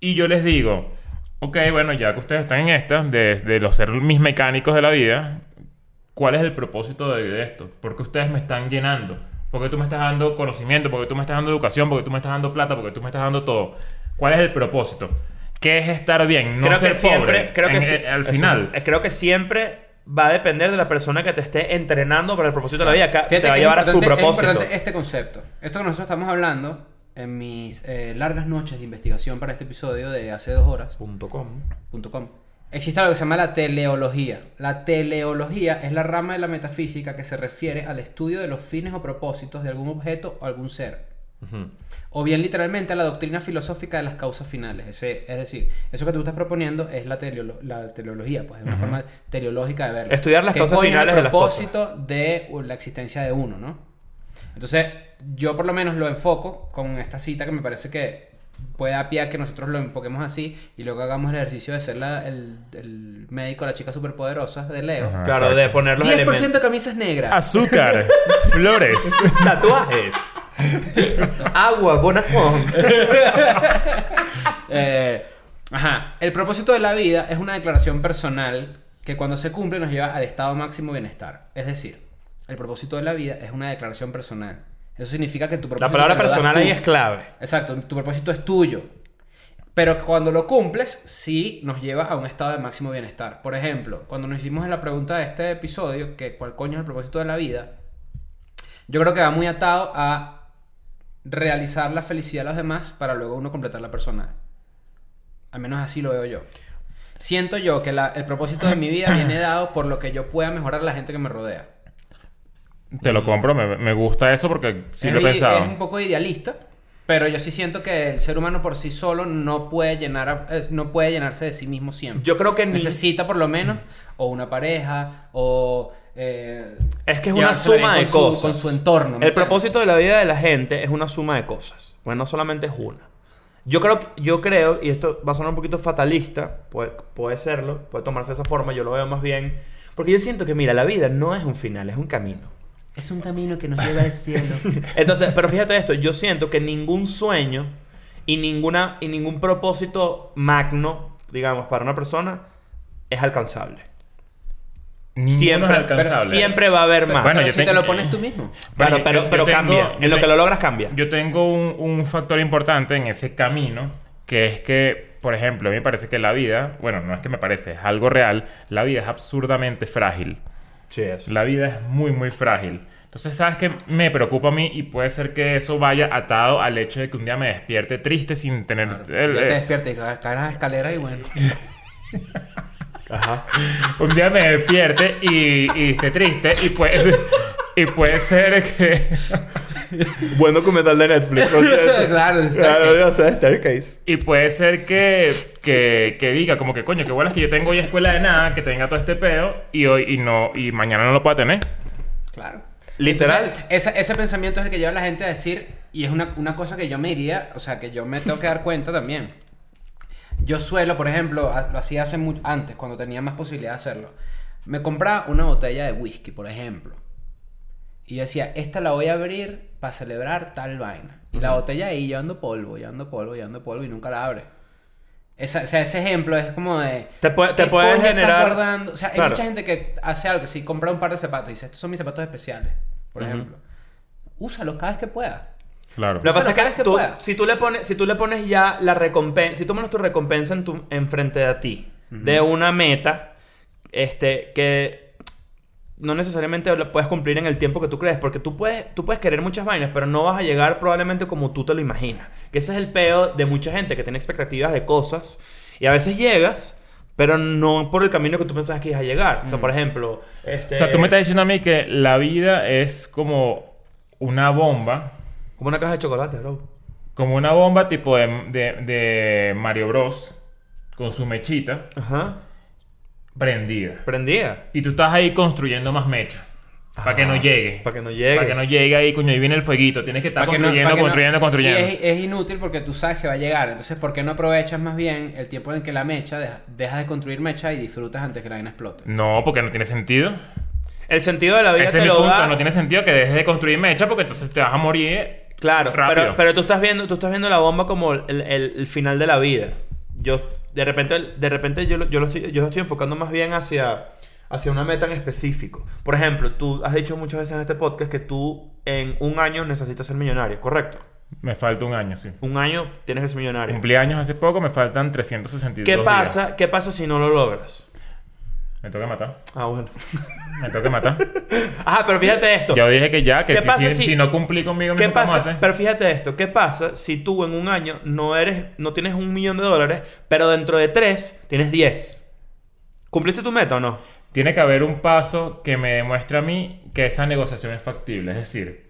Y yo les digo, ok, bueno, ya que ustedes están en esta, de, de los ser mis mecánicos de la vida, ¿cuál es el propósito de, de esto? Porque ustedes me están llenando. Porque tú me estás dando conocimiento, porque tú me estás dando educación, porque tú me estás dando plata, porque tú me estás dando todo. ¿Cuál es el propósito? ¿Qué es estar bien? No
creo
ser
que siempre,
pobre.
creo que
En- eh, al final.
eh, creo que siempre va a depender de la persona que te esté entrenando para el propósito de la vida. que
Fíjate
te va a llevar a
es
su
es
propósito.
importante este concepto. Esto que nosotros estamos hablando en mis eh, largas noches de investigación para este episodio de hace dos horas.
Punto com.
punto com, Existe algo que se llama la teleología. La teleología es la rama de la metafísica que se refiere al estudio de los fines o propósitos de algún objeto o algún ser. O bien literalmente a la doctrina filosófica de las causas finales. Ese, es decir, eso que tú estás proponiendo es la, teleolo- la teleología, pues es una forma teleológica de verlo.
Estudiar las
¿Qué
causas finales de las
propósito de uh, la existencia de uno, ¿no? Entonces, yo por lo menos lo enfoco con esta cita que me parece que puede a pie a que nosotros lo enfoquemos así y luego hagamos el ejercicio de ser la- el, el médico, la chica superpoderosa de Leo.
Ajá.
Claro,
Exacto.
de poner los
10%
elementos.
camisas negras.
Azúcar, flores.
Tatuajes. Agua, Bonafont.
Eh, ajá. El propósito de la vida es una declaración personal que cuando se cumple nos lleva al estado máximo bienestar. Es decir, el propósito de la vida es una declaración personal. Eso significa que tu propósito.
La palabra personal ahí es clave.
Exacto, tu propósito es tuyo. Pero cuando lo cumples, sí nos lleva a un estado de máximo bienestar. Por ejemplo, cuando nos hicimos en la pregunta de este episodio, que cuál coño es el propósito de la vida, yo creo que va muy atado a realizar la felicidad de los demás para luego uno completar la personal. Al menos así lo veo yo. Siento yo que la- el propósito de mi vida viene dado por lo que yo pueda mejorar a la gente que me rodea.
Te lo compro, me, me gusta eso porque sí
es,
lo he
i-
pensado.
es un poco idealista, pero yo sí siento que el ser humano por sí solo no puede llenar a- eh, no puede llenarse de sí mismo siempre.
Yo creo que ni-
necesita por lo menos o una pareja o eh,
Es que es una suma de
con su-
cosas.
con su entorno. ¿me
El
entiendes?
propósito de la vida de la gente es una suma de cosas. Bueno, no solamente es una. Yo creo, yo creo, y esto va a sonar un poquito fatalista, puede, puede serlo, puede tomarse de esa forma, yo lo veo más bien. Porque yo siento que, mira, la vida no es un final, es un camino.
Es un camino que nos lleva al cielo.
Entonces, pero fíjate esto, yo siento que ningún sueño y, ninguna, y ningún propósito magno, digamos, para una persona es alcanzable.
Ninguno
Siempre,
es alcanzable.
siempre va a haber más.
Bueno,
Pero
yo
si te
tengo-
lo pones tú mismo.
Pero,
yo-
pero
yo tengo-
cambia.
yo
en lo
te-
que lo logras cambia.
Yo tengo un, un factor importante en ese camino, que es que, por ejemplo, a mí me parece que la vida, bueno, no es que me parece, es algo real, la vida es absurdamente frágil.
Sí, es.
La vida es muy, muy frágil. Entonces, ¿sabes qué? Me preocupa a mí y puede ser que eso vaya atado al hecho de que un día me despierte triste sin tener... el-
Ya te
eh,
despiertas y caes caes las escaleras y bueno.
Ajá.
un día me despierte y, y esté triste y puede, y puede ser que...
Buen documental de Netflix. cierto.
Claro, de
claro,
Staircase.
o sea, Staircase.
Y puede ser que, que, que diga como que coño, qué bueno es que yo tengo hoy escuela de nada, que tenga todo este pedo y hoy y no y mañana no lo pueda tener.
Claro.
Literal.
Entonces, ese, ese pensamiento es el que lleva a la gente a decir, y es una, una cosa que yo me iría, o sea, que yo me tengo que dar cuenta también. Yo suelo, por ejemplo, lo hacía hace mucho antes, cuando tenía más posibilidad de hacerlo. Me compraba una botella de whisky, por ejemplo. Y yo decía, esta la voy a abrir para celebrar tal vaina. Y la botella ahí llevando polvo, llevando polvo, llevando polvo y nunca la abre. Esa- o sea, ese ejemplo es como de...
Te puede- te
¿qué
puede
coño estás
generar-
guardando? O sea, hay
Claro.
mucha gente que hace algo, que si compra un par de zapatos y dice, estos son mis zapatos especiales, por
Ujú.
ejemplo. Úsalos cada vez que puedas.
Claro.
Lo que pasa es
cada
que,
vez que
tú-
pueda.
si, tú le pones, si tú le pones ya la recompensa, si tú pones tu recompensa en tu, enfrente de ti, de una meta, este, que no necesariamente lo puedes cumplir en el tiempo que tú crees, porque tú puedes, tú puedes querer muchas vainas, pero no vas a llegar probablemente como tú te lo imaginas. Que ese es el peo de mucha gente que tiene expectativas de cosas y a veces llegas, pero no por el camino que tú pensabas que ibas a llegar. O sea, por ejemplo, este,
O sea, tú me estás diciendo a mí que la vida es como una bomba.
como una caja de chocolate, bro.
Como una bomba tipo de, de- de Mario Bros. Con su mechita
Ajá.
Prendida.
Prendida.
Y tú estás ahí construyendo más mecha. Para que no llegue.
Para que no llegue.
Para que no llegue ahí, coño, ahí viene el fueguito. Tienes que estar
Pa' que no-
construyendo,
no-
construyendo, construyendo.
Y es, es inútil porque tú sabes que va a llegar. Entonces, ¿por qué no aprovechas más bien el tiempo en que la mecha deja, dejas de construir mecha y disfrutas antes que la vaina explote?
No, porque no tiene sentido.
El sentido de la vida
Ese
te
es mi
lo
punto.
da.
No tiene sentido que dejes de construir mecha porque entonces te vas a morir.
Claro,
rápido.
pero, pero tú estás viendo, tú estás viendo la bomba como el, el- el final de la vida. Yo de repente, de repente yo, lo- yo lo estoy, yo lo estoy enfocando más bien hacia, hacia una meta en específico. Por ejemplo, tú has dicho muchas veces en este podcast que tú en un año necesitas ser millonario, ¿correcto?
Me falta un año, sí.
Un año tienes que ser millonario.
Cumplí años hace poco, me faltan 362
¿Qué
días.
pasa? ¿Qué pasa si no lo logras?
Me toca matar.
Ah, bueno.
Me toca matar.
Ajá, pero fíjate esto.
Yo dije que ya, que
¿Qué
si,
pasa
si- no cumplí conmigo
¿Qué
mismo, ¿cómo
pasa? Pero fíjate esto, ¿qué pasa si tú en un año no eres, no tienes un millón de dólares, pero dentro de tres tienes 10? ¿Cumpliste tu meta o no?
Tiene que haber un paso que me demuestre a mí que esa negociación es factible. Es decir,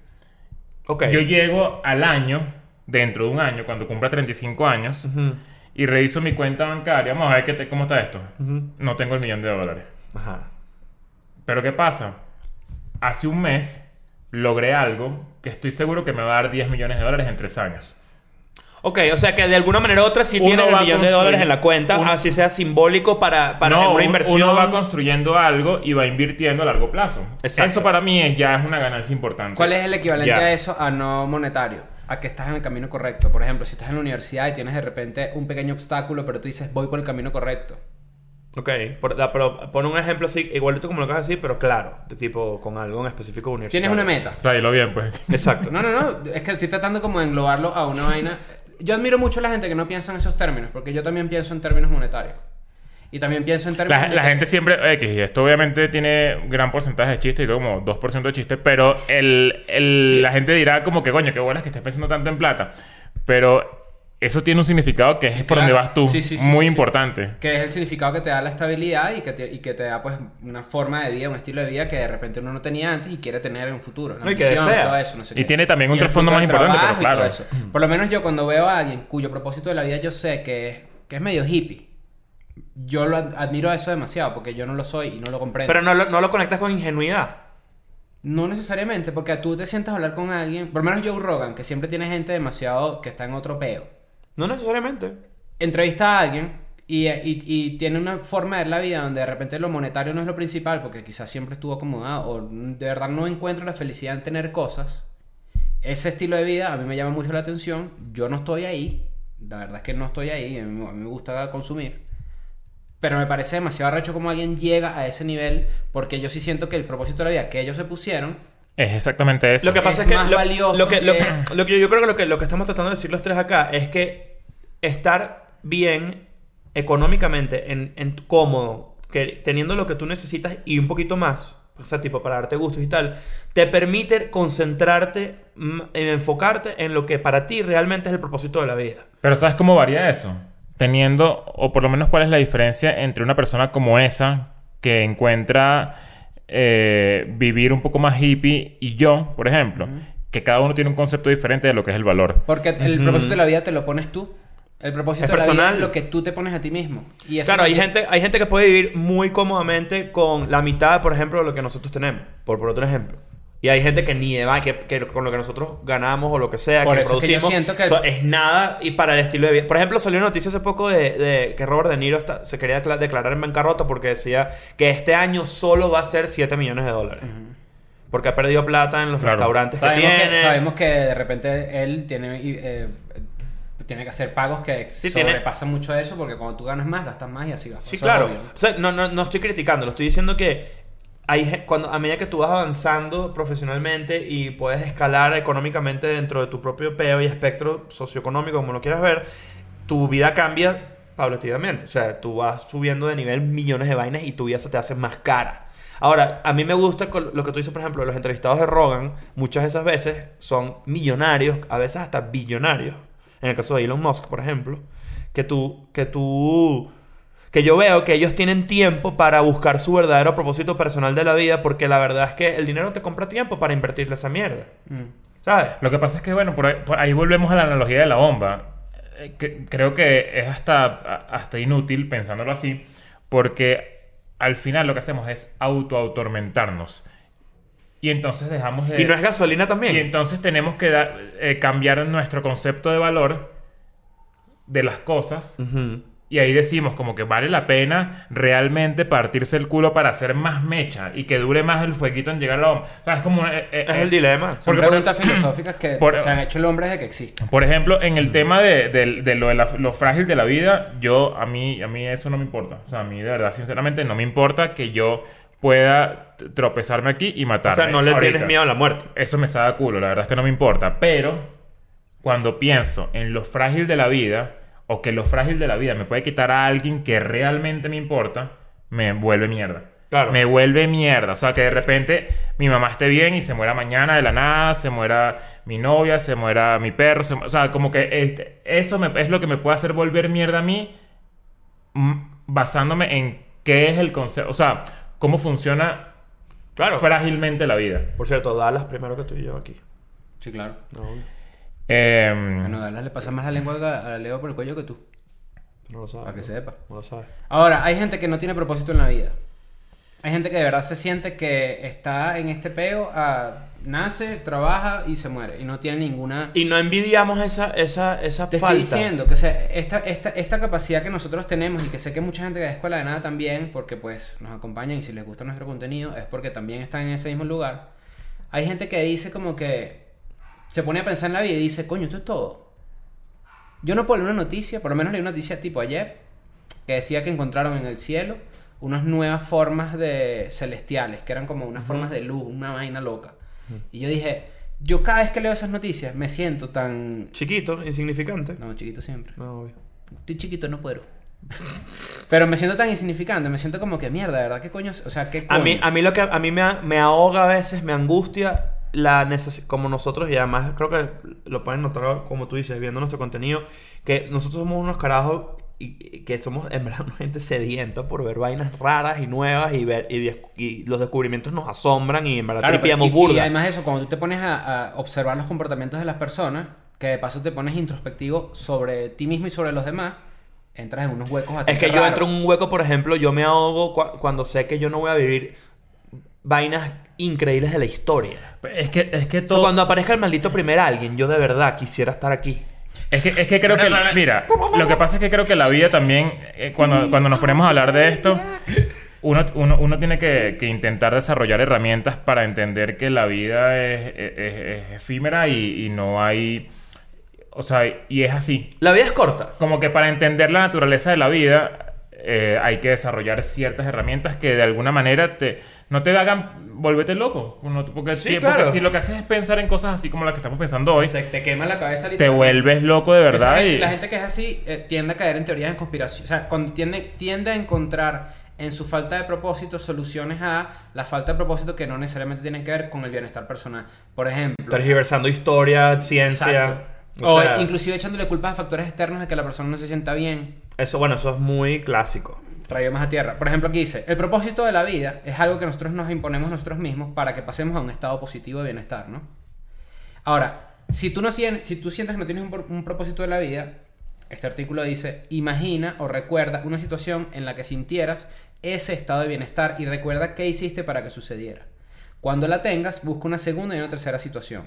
Ok.
yo llego al año, dentro de un año, cuando cumpla 35 años,
Ujú,
y reviso mi cuenta bancaria. Vamos a ver qué te- cómo está esto. No tengo el millón de dólares.
Ajá.
Pero ¿qué pasa? Hace un mes logré algo que estoy seguro que me va a dar 10 millones de dólares en 3 años.
Ok, o sea que de alguna manera u otra sí
Uno
tienes el millón de dólares en la cuenta,
uno-
así sea simbólico para, para
no,
una
un-
inversión.
Uno va construyendo algo y va invirtiendo a largo plazo.
Exacto.
Eso para mí es, ya es una ganancia importante.
¿Cuál es el equivalente
Ya.
a eso a no monetario? A que estás en el camino correcto. Por ejemplo, si estás en la universidad y tienes de repente un pequeño obstáculo, pero tú dices, voy por el camino correcto.
Ok, por- da- pero pon un ejemplo así, igualito como lo que vas a decir, pero claro, de tipo con algo en específico universitario.
Tienes una meta.
O sea, dilo bien, pues.
Exacto.
No, no, no. Es que estoy tratando como de englobarlo a una vaina. Yo admiro mucho a la gente que no piensa en esos términos, porque yo también pienso en términos monetarios. Y también pienso en términos...
La,
de
la
que-
gente siempre, X, y esto obviamente tiene gran porcentaje de chiste, y creo como 2% de chiste, pero el, el- la gente dirá como que, coño, qué bueno es que estés pensando tanto en plata. Pero eso tiene un significado que es por
Claro.
donde vas tú,
Sí, sí, sí,
muy
sí, sí.
importante.
Que es el significado que te da la estabilidad y que te, y que te da pues una forma de vida, un estilo de vida que de repente uno no tenía antes y quiere tener en un futuro. una
No, y que
ambición,
deseas.
todo eso, no sé
Y
qué.
tiene también un
Y
trasfondo más importante, pero claro.
eso. Por lo menos yo cuando veo a alguien cuyo propósito de la vida yo sé que es, que es medio hippie, yo lo ad- admiro eso demasiado porque yo no lo soy y no lo comprendo.
Pero no lo, no lo conectas con ingenuidad.
No necesariamente, porque tú te sientas a hablar con alguien, por lo menos Joe Rogan, que siempre tiene gente demasiado que está en otro peo.
No necesariamente.
entrevista a alguien y, y- y tiene una forma de ver la vida donde de repente lo monetario no es lo principal, porque quizás siempre estuvo acomodado o de verdad no encuentra la felicidad en tener cosas. Ese estilo de vida a mí me llama mucho la atención. Yo no estoy ahí. La verdad es que no estoy ahí. A mí, a mí me gusta consumir. Pero me parece demasiado arrecho como alguien llega a ese nivel porque yo sí siento que el propósito de la vida que ellos se pusieron
Es exactamente eso.
Lo que pasa
Es
es, que,
más
lo,
valioso
lo que, lo
que-
que- lo que yo creo que lo, que lo que estamos tratando de decir los tres acá es que estar bien económicamente, en, en cómodo, que, teniendo lo que tú necesitas y un poquito más, o sea, tipo para darte gustos y tal, te permite concentrarte, en enfocarte en lo que para ti realmente es el propósito de la vida.
Pero ¿sabes cómo varía eso? Teniendo, o por lo menos cuál es la diferencia entre una persona como esa que encuentra eh, vivir un poco más hippie y yo, por ejemplo, que cada uno tiene un concepto diferente de lo que es el valor.
Porque el propósito de la vida te lo pones tú. El propósito
Es
de la vida
personal.
es lo que tú te pones a ti mismo. Y eso
Claro, hay gente, hay gente que puede vivir muy cómodamente con la mitad, por ejemplo, de lo que nosotros tenemos. Por, por otro ejemplo. Y hay gente que ni de va, que, que con lo que nosotros ganamos o lo que sea,
Por
que
eso es que yo
producimos,
siento que-
so- es nada y para el estilo de vida. Por ejemplo, salió una noticia hace poco de, de que Robert De Niro está- se quería decla- declarar en bancarrota porque decía que este año solo va a ser 7 millones de dólares. Porque ha perdido plata en los
Claro.
restaurantes
Sabemos que,
tiene.
sabemos que de repente él tiene, eh, tiene que hacer pagos que
Sí, tiene-
sobrepasan mucho eso porque cuando tú ganas más, gastas más y así vas.
Sí, claro.
obvio.
O sea, no, no, no estoy criticando, lo estoy diciendo que hay cuando a medida que tú vas avanzando profesionalmente y puedes escalar económicamente dentro de tu propio peo y espectro socioeconómico, como lo quieras ver, tu vida cambia paulatinamente. O sea, tú vas subiendo de nivel millones de vainas y tu vida se te hace más cara. Ahora, a mí me gusta lo que tú dices, por ejemplo, los entrevistados de Rogan, muchas de esas veces son millonarios, a veces hasta billonarios. En el caso de Elon Musk, por ejemplo, que tú, que tú, que yo veo que ellos tienen tiempo para buscar su verdadero propósito personal de la vida, porque la verdad es que el dinero te compra tiempo para invertirle esa mierda.
Mm.
¿Sabes?
Lo que pasa es que, bueno, por ahí, por ahí volvemos a la analogía de la bomba. Eh, que- creo que es hasta, hasta inútil pensándolo así, porque al final lo que hacemos es auto-autormentarnos. Y entonces dejamos de...
Y no es gasolina también.
Y entonces tenemos que da- eh, cambiar nuestro concepto de valor de las cosas.
Ujú.
Y ahí decimos como que vale la pena realmente partirse el culo para hacer más mecha y que dure más el fueguito en llegar a la bomba. O sea, es como... eh, eh,
Es
eh,
el dilema.
Son
Porque por-
preguntas filosóficas que
por-
se han hecho el hombre desde que existe.
Por ejemplo, en el tema de, de- de lo, de la- lo frágil de la vida, yo, a mí, a mí eso no me importa. O sea, a mí de verdad, sinceramente, no me importa que yo pueda tropezarme aquí y
O
matarme.
sea, no le
ahorita.
tienes miedo a la muerte.
Eso me saca culo, la verdad es que no me importa. Pero, cuando pienso en lo frágil de la vida, o que lo frágil de la vida me puede quitar a alguien que realmente me importa, me vuelve mierda.
Claro.
Me vuelve mierda. O sea, que de repente mi mamá esté bien y se muera mañana de la nada, se muera mi novia, se muera mi perro. se o sea, como que este- eso me- es lo que me puede hacer volver mierda a mí basándome en qué es el concepto. O sea, cómo funciona
Claro.
frágilmente la vida.
Por cierto, Dallas primero que tú y yo aquí.
Sí, claro.
No,
Em,
Bueno, Dallas le pasa más la lengua a a Leo por el cuello que tú.
no lo sabes.
Para que
¿no?
sepa.
No lo sabes.
Ahora, hay gente que no tiene propósito en la vida. Hay gente que de verdad se siente que está en este peo, ah, nace, trabaja y se muere. Y no tiene ninguna...
Y no envidiamos esa, esa, esa
Te
falta.
estoy diciendo que o sea, esta, esta, esta capacidad que nosotros tenemos y que sé que mucha gente de la escuela de nada también, porque pues nos acompañan y si les gusta nuestro contenido es porque también están en ese mismo lugar. Hay gente que dice como que se pone a pensar en la vida y dice, coño, esto es todo. Yo no puedo leer una noticia, por lo menos leí una noticia tipo ayer, que decía que encontraron en el cielo unas nuevas formas de celestiales, que eran como unas formas de luz, una vaina loca. Y yo dije, yo cada vez que leo esas noticias me siento tan...
Chiquito, insignificante.
No, chiquito siempre.
No, obvio.
Estoy chiquito, no puedo. Pero me siento tan insignificante, me siento como que mierda, ¿verdad? ¿Qué coño? O sea, ¿qué
A
coño?
mí, a mí lo que a mí me, a- me ahoga a veces, me angustia la necesidad, como nosotros, y además creo que lo pueden notar, como tú dices, viendo nuestro contenido, que nosotros somos unos carajos y, que somos en verdad una gente sedienta por ver vainas raras y nuevas y ver y, y los descubrimientos nos asombran y en verdad
Claro,
tripiamos
y, y
burda.
además de eso, cuando tú te pones a, a observar los comportamientos de las personas, que de paso te pones introspectivo sobre ti mismo y sobre los demás, entras en unos huecos
Es que yo entro en un hueco, por ejemplo, yo me ahogo cua- cuando sé que yo no voy a vivir vainas increíbles de la historia.
es que, es que
O sea,
todo.
cuando aparezca el maldito primer alguien, yo de verdad quisiera estar aquí.
Es que, es que creo que. Mira, lo que pasa es que creo que la vida también. eh, cuando, cuando nos ponemos a hablar de esto. Uno, uno, uno tiene que, que intentar desarrollar herramientas para entender que la vida es, es- es efímera y, y no hay. O sea, y es así.
La vida es corta.
Como que para entender la naturaleza de la vida eh, hay que desarrollar ciertas herramientas que de alguna manera te, no te hagan volverte loco. No- porque,
Sí,
porque
claro.
si lo que haces es pensar en cosas así como las que estamos pensando hoy,
Se te quema la cabeza
te vuelves loco de verdad.
gente-
y-
La gente que es así eh, tiende a caer en teorías de conspiración. O sea, cuando tiende, tiende a encontrar en su falta de propósito soluciones a la falta de propósito que no necesariamente tienen que ver con el bienestar personal. Por ejemplo,
Tergiversando historia, ciencia.
Exacto.
O
O,
sea,
inclusive echándole culpas a factores externos de que la persona no se sienta bien.
Eso, bueno, eso es muy clásico.
Traído más a tierra. Por ejemplo, aquí dice, el propósito de la vida es algo que nosotros nos imponemos nosotros mismos para que pasemos a un estado positivo de bienestar, ¿no? Ahora, si tú, no, si tú sientes que no tienes un, un propósito de la vida, este artículo dice, imagina o recuerda una situación en la que sintieras ese estado de bienestar y recuerda qué hiciste para que sucediera. Cuando la tengas, busca una segunda y una tercera situación.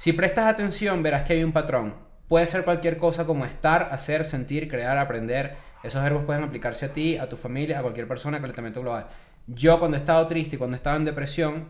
Si prestas atención, verás que hay un patrón. Puede ser cualquier cosa como estar, hacer, sentir, crear, aprender. Esos verbos pueden aplicarse a ti, a tu familia, a cualquier persona, calentamiento global. Yo cuando he estado triste y cuando he estado en depresión,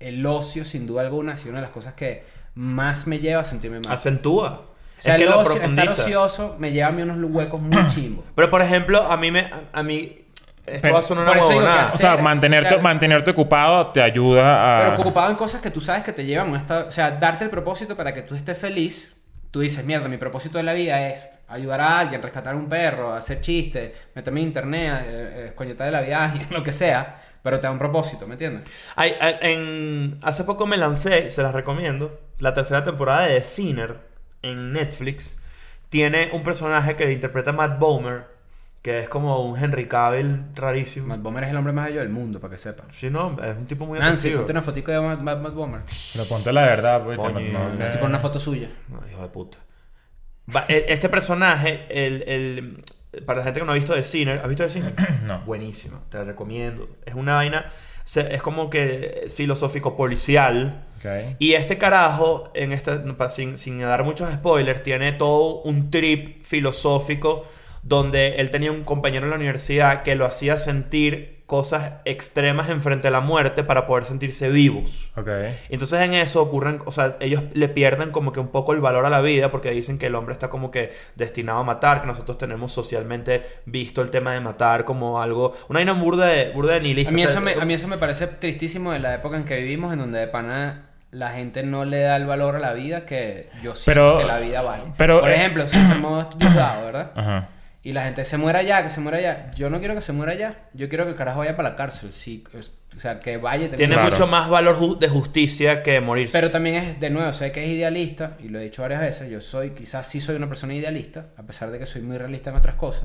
el ocio, sin duda alguna, ha sido una de las cosas que más me lleva a sentirme mal.
Acentúa.
O sea,
es que
el
lo
estar ocioso me lleva a mí unos huecos muy chimbos.
Pero por ejemplo, a mí me. A mí. Esto
Pero-
va a sonar una
por eso digo que
huevonada.
O sea, mantenerte,
o sea-
mantenerte ocupado te ayuda a...
Pero ocupado en cosas que tú sabes que te llevan a un estado... O sea, darte el propósito para que tú estés feliz. Tú dices, mierda, mi propósito de la vida es ayudar a alguien, rescatar a un perro, hacer chistes, meterme en internet, eh, escoñetarle la vida a alguien, lo que sea. Pero te da un propósito, ¿me entiendes?
Hay- hay- en, hace poco me lancé, se las recomiendo, la tercera temporada de Sinner en Netflix. Tiene un personaje que interpreta a Matt Bomer, que es como un Henry Cavill rarísimo.
Matt Bomer es el hombre más bello del mundo, para que sepan.
Sí, no, es un tipo muy
Nancy,
atractivo.
ponte una fotico de Matt, Matt- Matt Bomer.
Pero ponte la verdad, pues. te-
Coño,
no- no-
Nancy pon una foto suya.
No, hijo de puta. Va- e- Este personaje, el, el- para la gente que no ha visto de Sinner, ¿has visto de Sinner?
No.
Buenísimo, te la recomiendo. Es una vaina, se- es como que es filosófico policial.
Ok.
Y este carajo, en esta, pa- sin, sin dar muchos spoilers, tiene todo un trip filosófico donde él tenía un compañero en la universidad que lo hacía sentir cosas extremas enfrente a la muerte para poder sentirse vivos.
Ok.
Entonces en eso ocurren, o sea, ellos le pierden como que un poco el valor a la vida porque dicen que el hombre está como que destinado a matar, que nosotros tenemos socialmente visto el tema de matar como algo, una vaina burda de, burda de nihilista.
A mí,
o sea,
eso me, a mí eso me parece tristísimo de la época en que vivimos, en donde de pana la gente no le da el valor a la vida que yo siento
Pero-
que la vida vale.
pero,
Por
eh,
ejemplo, se enfermó ¿verdad?
Ajá.
Y la gente se muera ya, que se muera ya. Yo no quiero que se muera ya. Yo quiero que el carajo vaya para la cárcel. Sí, es- o sea, que vaya
Tiene
Claro.
mucho más valor ju- de justicia que morirse.
Pero también es, de nuevo, sé que es idealista, y lo he dicho varias veces, yo soy, quizás sí soy una persona idealista, a pesar de que soy muy realista en otras cosas.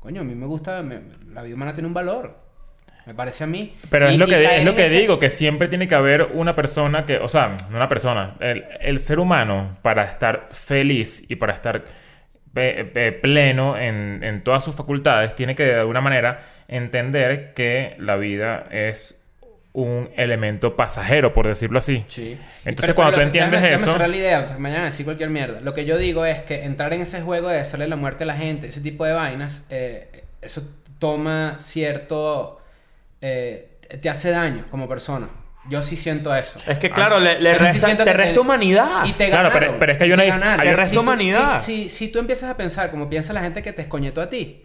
Coño, a mí me gusta, me- la vida humana tiene un valor. Me parece a mí.
Pero
Y-
es lo que, es lo que
ese-
digo, que siempre tiene que haber una persona que, o sea, no una persona, el, el ser humano para estar feliz y para estar pleno en, en todas sus facultades, tiene que de alguna manera entender que la vida es un elemento pasajero, por decirlo así.
Sí.
Entonces,
Pero-
cuando
pero
tú entiendes
déjame-
eso-
la idea, mañana decir cualquier mierda. Lo que yo digo es que entrar en ese juego de hacerle la muerte a la gente, ese tipo de vainas, eh, eso toma cierto. eh, te hace daño como persona. Yo sí siento eso.
es que claro, le, le
sí
resta, te resta humanidad.
Y te
Claro,
ganaron.
pero- pero es que hay una
Te
dif-
ganaron.
hay-
Te resta
Si tú-
humanidad.
Si, si- si tú empiezas a pensar como piensa la gente que te escoñetó a ti,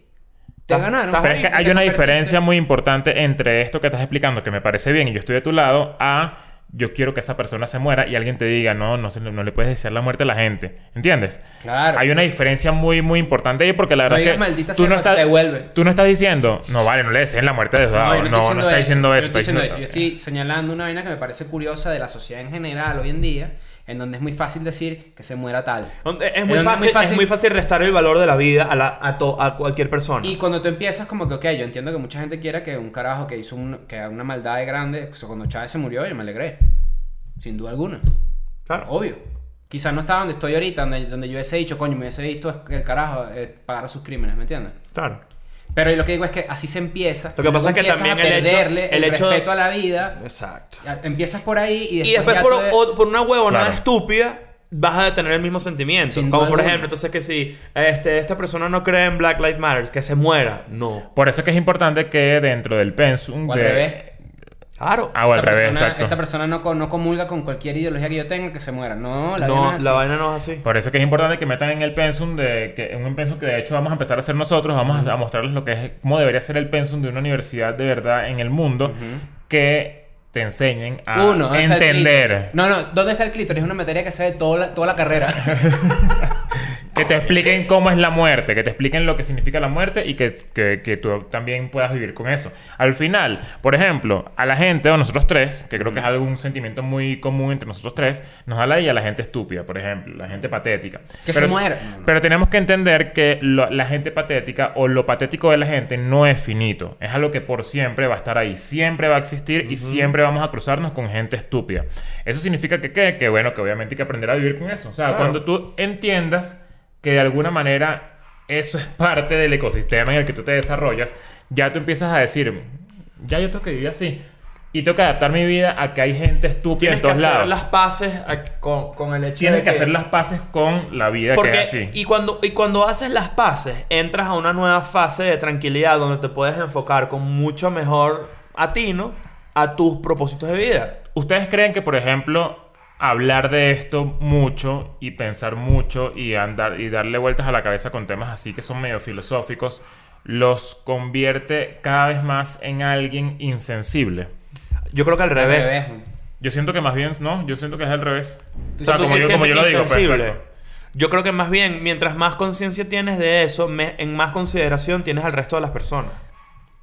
te ganaron.
Pero es que hay una diferencia muy importante entre esto que estás explicando, que me parece bien y yo estoy de tu lado, a yo quiero que esa persona se muera y alguien te diga, no, no, no le puedes desear la muerte a la gente. ¿Entiendes?
Claro.
Hay una diferencia muy, muy importante ahí porque la verdad
No
es que
digas, "Maldita
tú no,
no
estás,
te vuelve".
tú no estás diciendo, no, vale, no le deseen la muerte de Diosdado.
yo
No, no, está diciendo
Yo
eso.
estoy
está
diciendo
diciendo-
eso. Yo estoy señalando una vaina que me parece curiosa de la sociedad en general hoy en día, en donde es muy fácil decir que se muera tal.
Es muy,
donde
fácil, es muy fácil restar el valor de la vida a, la- a, to- a cualquier persona.
Y cuando tú empiezas como que, ok, yo entiendo que mucha gente quiera que un carajo que hizo un- que una maldad de grande, o sea, cuando Chávez se murió, yo me alegré. Sin duda alguna.
Claro.
Obvio. Quizás no está donde estoy ahorita, donde, donde yo hubiese dicho, coño, me hubiese visto que el carajo eh, pagara sus crímenes, ¿me entiendes?
Claro.
Pero lo que digo es que así se empieza.
Lo que pasa es que también
a
el hecho-
el,
el hecho-
respeto a la vida.
Exacto.
Empiezas por ahí y después,
Y después
ya
por, o- una huevonada
Claro.
estúpida vas a tener el mismo sentimiento.
Sin
Como por
alguna.
ejemplo, entonces que si este, esta persona no cree en Black Lives Matter, que se muera. No.
Por eso es que es importante que dentro del pensum
O al
de...
Claro.
Ah, o al
esta
revés,
persona,
exacto.
Esta persona no, no comulga con cualquier ideología que yo tenga que se muera. No, la
no,
es así.
la vaina no es así.
Por eso es que es importante que metan en el pensum de que en un pensum que de hecho vamos a empezar a hacer nosotros, vamos a, a mostrarles lo que es cómo debería ser el pensum de una universidad de verdad en el mundo que te enseñen a
Uno, ¿dónde está el
entender?
No, no, ¿dónde está el clítoris? Es una materia que se ve toda la, toda la carrera.
que te expliquen cómo es la muerte, que te expliquen lo que significa la muerte y que, que, que tú también puedas vivir con eso. Al final, por ejemplo, a la gente o nosotros tres, que creo que es algún sentimiento muy común entre nosotros tres, nos da la y a la gente estúpida, por ejemplo, la gente patética.
Que se muera.
Pero tenemos que entender que lo- la gente patética o lo patético de la gente no es finito. Es algo que por siempre va a estar ahí. Siempre va a existir y siempre vamos a cruzarnos con gente estúpida. Eso significa que, ¿qué? Que bueno, que obviamente hay que aprender a vivir con eso. O sea,
Claro.
cuando tú entiendas que de alguna manera eso es parte del ecosistema en el que tú te desarrollas, ya tú empiezas a decir, ya yo tengo que vivir así. y tengo que adaptar mi vida a que hay gente estúpida
Tienes
en
que
todos
hacer
lados.
las paces a- con, con el hecho
Tienes
de
que hacer las paces con la vida
Porque,
que es así.
y, cuando, y cuando haces las paces, entras a una nueva fase de tranquilidad donde te puedes enfocar con mucho mejor atino a tus propósitos de vida.
¿Ustedes creen que, por ejemplo, hablar de esto mucho y pensar mucho y andar y darle vueltas a la cabeza con temas así que son medio filosóficos los convierte cada vez más en alguien insensible?
Yo creo que al
Al
revés.
revés.
Yo siento que más bien, no, yo siento que es al revés.
Tú
O sea,
Tú
como
sí
yo, como yo lo digo, pues,
insensible.
perfecto.
Yo creo que más bien, mientras más conciencia tienes de eso, me- en más consideración tienes al resto de las personas.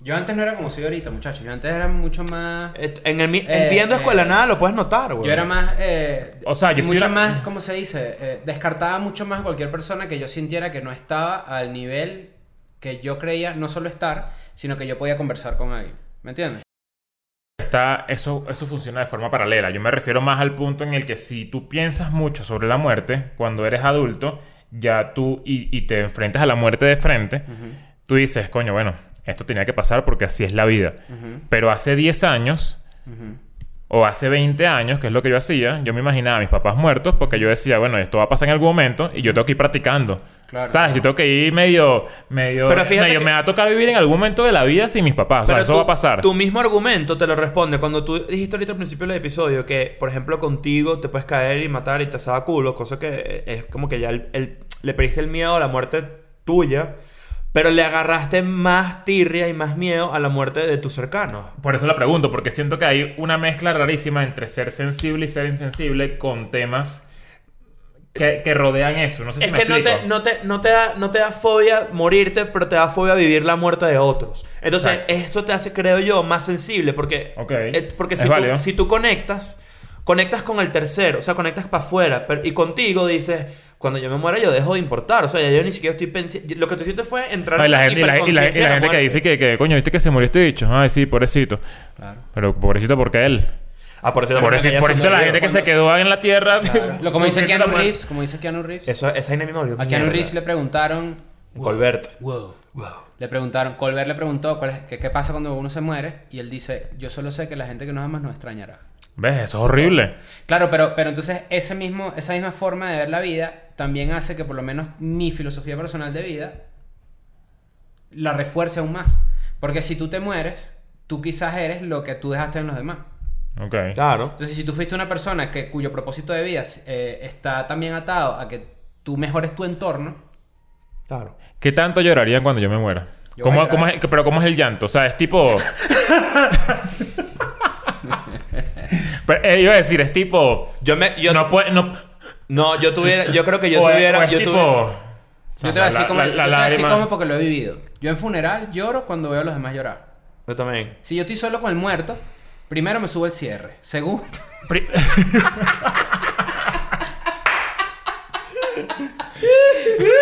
Yo antes no era como soy ahorita, muchachos. Yo antes era mucho más.
En el, mi-
Eh,
viendo Escuela
eh,
Nada lo puedes notar, güey.
Yo era más. eh,
O sea, yo
mucho
una-
más, ¿cómo se dice? Eh, descartaba mucho más a cualquier persona que yo sintiera que no estaba al nivel que yo creía no solo estar, sino que yo podía conversar con alguien. ¿Me entiendes?
Está, eso, eso funciona de forma paralela. Yo me refiero más al punto en el que si tú piensas mucho sobre la muerte, cuando eres adulto, ya tú y, y te enfrentas a la muerte de frente, tú dices, coño, bueno, esto tenía que pasar porque así es la vida.
Ujú,
Pero hace 10 años
ujú.
o hace 20 años, que es lo que yo hacía, yo me imaginaba a mis papás muertos porque yo decía, bueno, esto va a pasar en algún momento y yo tengo que ir practicando.
Claro.
¿Sabes? Yo tengo que ir medio, medio,
Pero fíjate
medio-
que-
me va a tocar vivir en algún momento de la vida sin mis papás. O sea,
Pero
eso
tú-
va a pasar.
Tu mismo argumento te lo responde cuando tú dijiste ahorita al principio del episodio que, por ejemplo, contigo te puedes caer y matar y te asaba culo, cosa que es como que ya el- el- le perdiste el miedo a la muerte tuya, pero le agarraste más tirria y más miedo a la muerte de tus cercanos.
Por eso la pregunto, porque siento que hay una mezcla rarísima entre ser sensible y ser insensible con temas que, que rodean eso. No sé si
Es
me
que no te, no, te, no, te da, no te da fobia morirte, pero te da fobia vivir la muerte de otros. Entonces,
Exacto.
eso te hace, creo yo, más sensible. Porque,
Ok.
eh, porque si, tú, si tú conectas, conectas con el tercero, o sea, conectas para afuera. Y contigo dices, cuando yo me muera, yo dejo de importar. O sea, ya yo ni siquiera estoy pensando. Lo que tú hiciste fue entrar
Ay,
en
la gente, y la, y la- y la gente que dice que, que, coño, ¿viste que se murió este bicho? Ay, sí, pobrecito.
Claro.
Pero pobrecito porque él.
Ah, por eso
Pobrecito,
ya
pobrecito
se
la gente que se quedó en la tierra.
Claro. Lo como dice Keanu. Reeves, como dice Keanu Reeves.
Eso, esa me volvió
A Keanu. Reeves le preguntaron,
Colbert.
le preguntaron, Colbert le preguntó cuál es, qué, qué pasa cuando uno se muere y él dice, yo solo sé que la gente que nos ama nos extrañará.
¿Ves? Eso es horrible.
Claro, pero, pero entonces ese mismo, esa misma forma de ver la vida también hace que por lo menos mi filosofía personal de vida la refuerce aún más. Porque si tú te mueres, tú quizás eres lo que tú dejaste en los demás.
Ok.
Claro.
Entonces, si tú fuiste una persona que, cuyo propósito de vida eh, está también atado a que tú mejores tu entorno,
Claro.
¿Qué tanto llorarían cuando yo me muera?
Yo
¿Cómo, cómo es, pero ¿cómo es el llanto? O sea, es tipo... pero, eh, iba a decir, es tipo...
Yo me. Yo,
no puede... No,
no, yo tuviera. Yo creo que yo
o es-
tuviera.
o es
yo
tipo...
tuviera-
o sea,
yo te voy a decir
la-
cómo,
la-
yo te voy a decir porque lo he vivido. Yo en funeral lloro cuando veo a los demás llorar.
Yo también.
Si yo estoy solo con el muerto, primero me subo el cierre. Segundo,
Pri-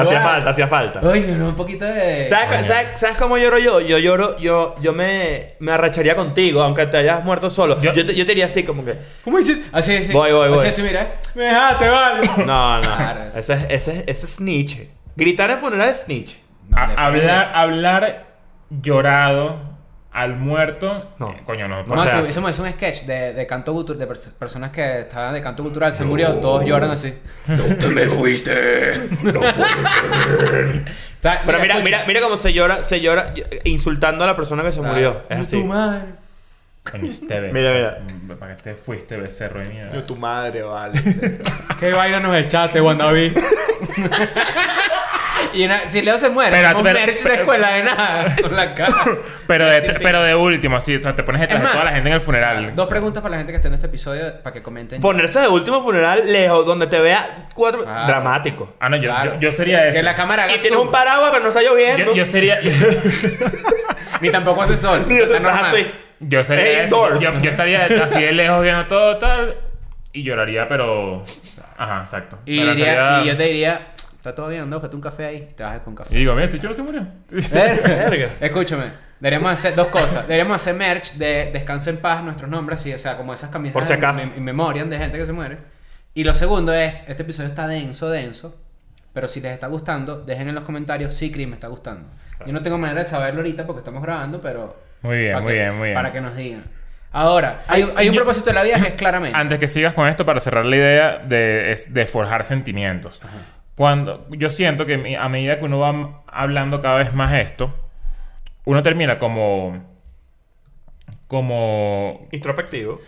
Hacía falta, hacía falta.
Oye, no, un poquito de.
¿Sabes,
Coño.
sabes- sabes cómo lloro yo? Yo lloro, yo, yo me, me arracharía contigo, aunque te hayas muerto solo.
Yo-
Yo, te, yo te diría así, como que.
¿Cómo hiciste? Así, así.
Voy, voy, voy.
Así, así, mira.
Me dejaste, vale.
No, no.
Claro,
ese, es- ese, es- ese es snitch. Gritar en funeral es
Depende.
hablar, hablar llorado al muerto...
No.
eh, coño, no.
No
No,
se
sí,
hace.
hicimos un sketch de, de canto cultural, de pers- personas que estaban de canto cultural, se murió, todos lloran así.
¡Te me fuiste! ¡No puede ser! Pero mira, mira, mira cómo se llora, se llora insultando a la persona que se
Claro.
murió. Es así.
Coño, este
Mira, mira.
Mm, ¿Para qué te fuiste, becerro de mierda?
tu madre, vale.
¿Qué vaina nos echaste, Juan David? y si Leo se muere,
Espérate,
un
pero-
merch de
pero-
escuela de nada con la cara.
Pero de, pero de último, así, o sea, te pones detrás de toda la gente en el funeral.
Dos preguntas para la gente que esté en este episodio para que comenten.
Ponerse de último funeral lejos, donde te vea cuatro.
Claro.
Dramático.
Ah, no, yo,
Claro.
yo, yo sería ese.
Que la cámara haga
Y tienes un paraguas, pero no está lloviendo.
yo, yo sería.
Ni tampoco hace sol.
Ni eso estás así.
Yo sería ese. Yo, yo estaría así de lejos viendo todo tal. Y lloraría, pero. Ajá, exacto.
Y,
Pero
diría-
sería-
y yo te diría, está todo bien, ando, que un café ahí. Te vas con
Y
café.
digo, mira, este chulo se murió.
Verga.
Escúchame, deberíamos hacer dos cosas. Deberíamos hacer merch de Descanso en Paz, nuestros nombres, sí, o sea, como esas camisas
Por si acaso.
en, en memoria de gente que se muere. Y lo segundo es, este episodio está denso, denso, pero si les está gustando, dejen en los comentarios, sí, Chris, me está gustando. Yo no tengo manera de saberlo ahorita porque estamos grabando, pero
Muy bien, muy
que-
bien, muy bien.
Para que nos digan. Ahora, hay, hay un
yo-
propósito de la vida que es claramente.
Antes que sigas con esto, para cerrar la idea de, es- de forjar sentimientos. Cuando yo siento que a medida que uno va hablando cada vez más esto, uno termina como. Como.
Introspectivo.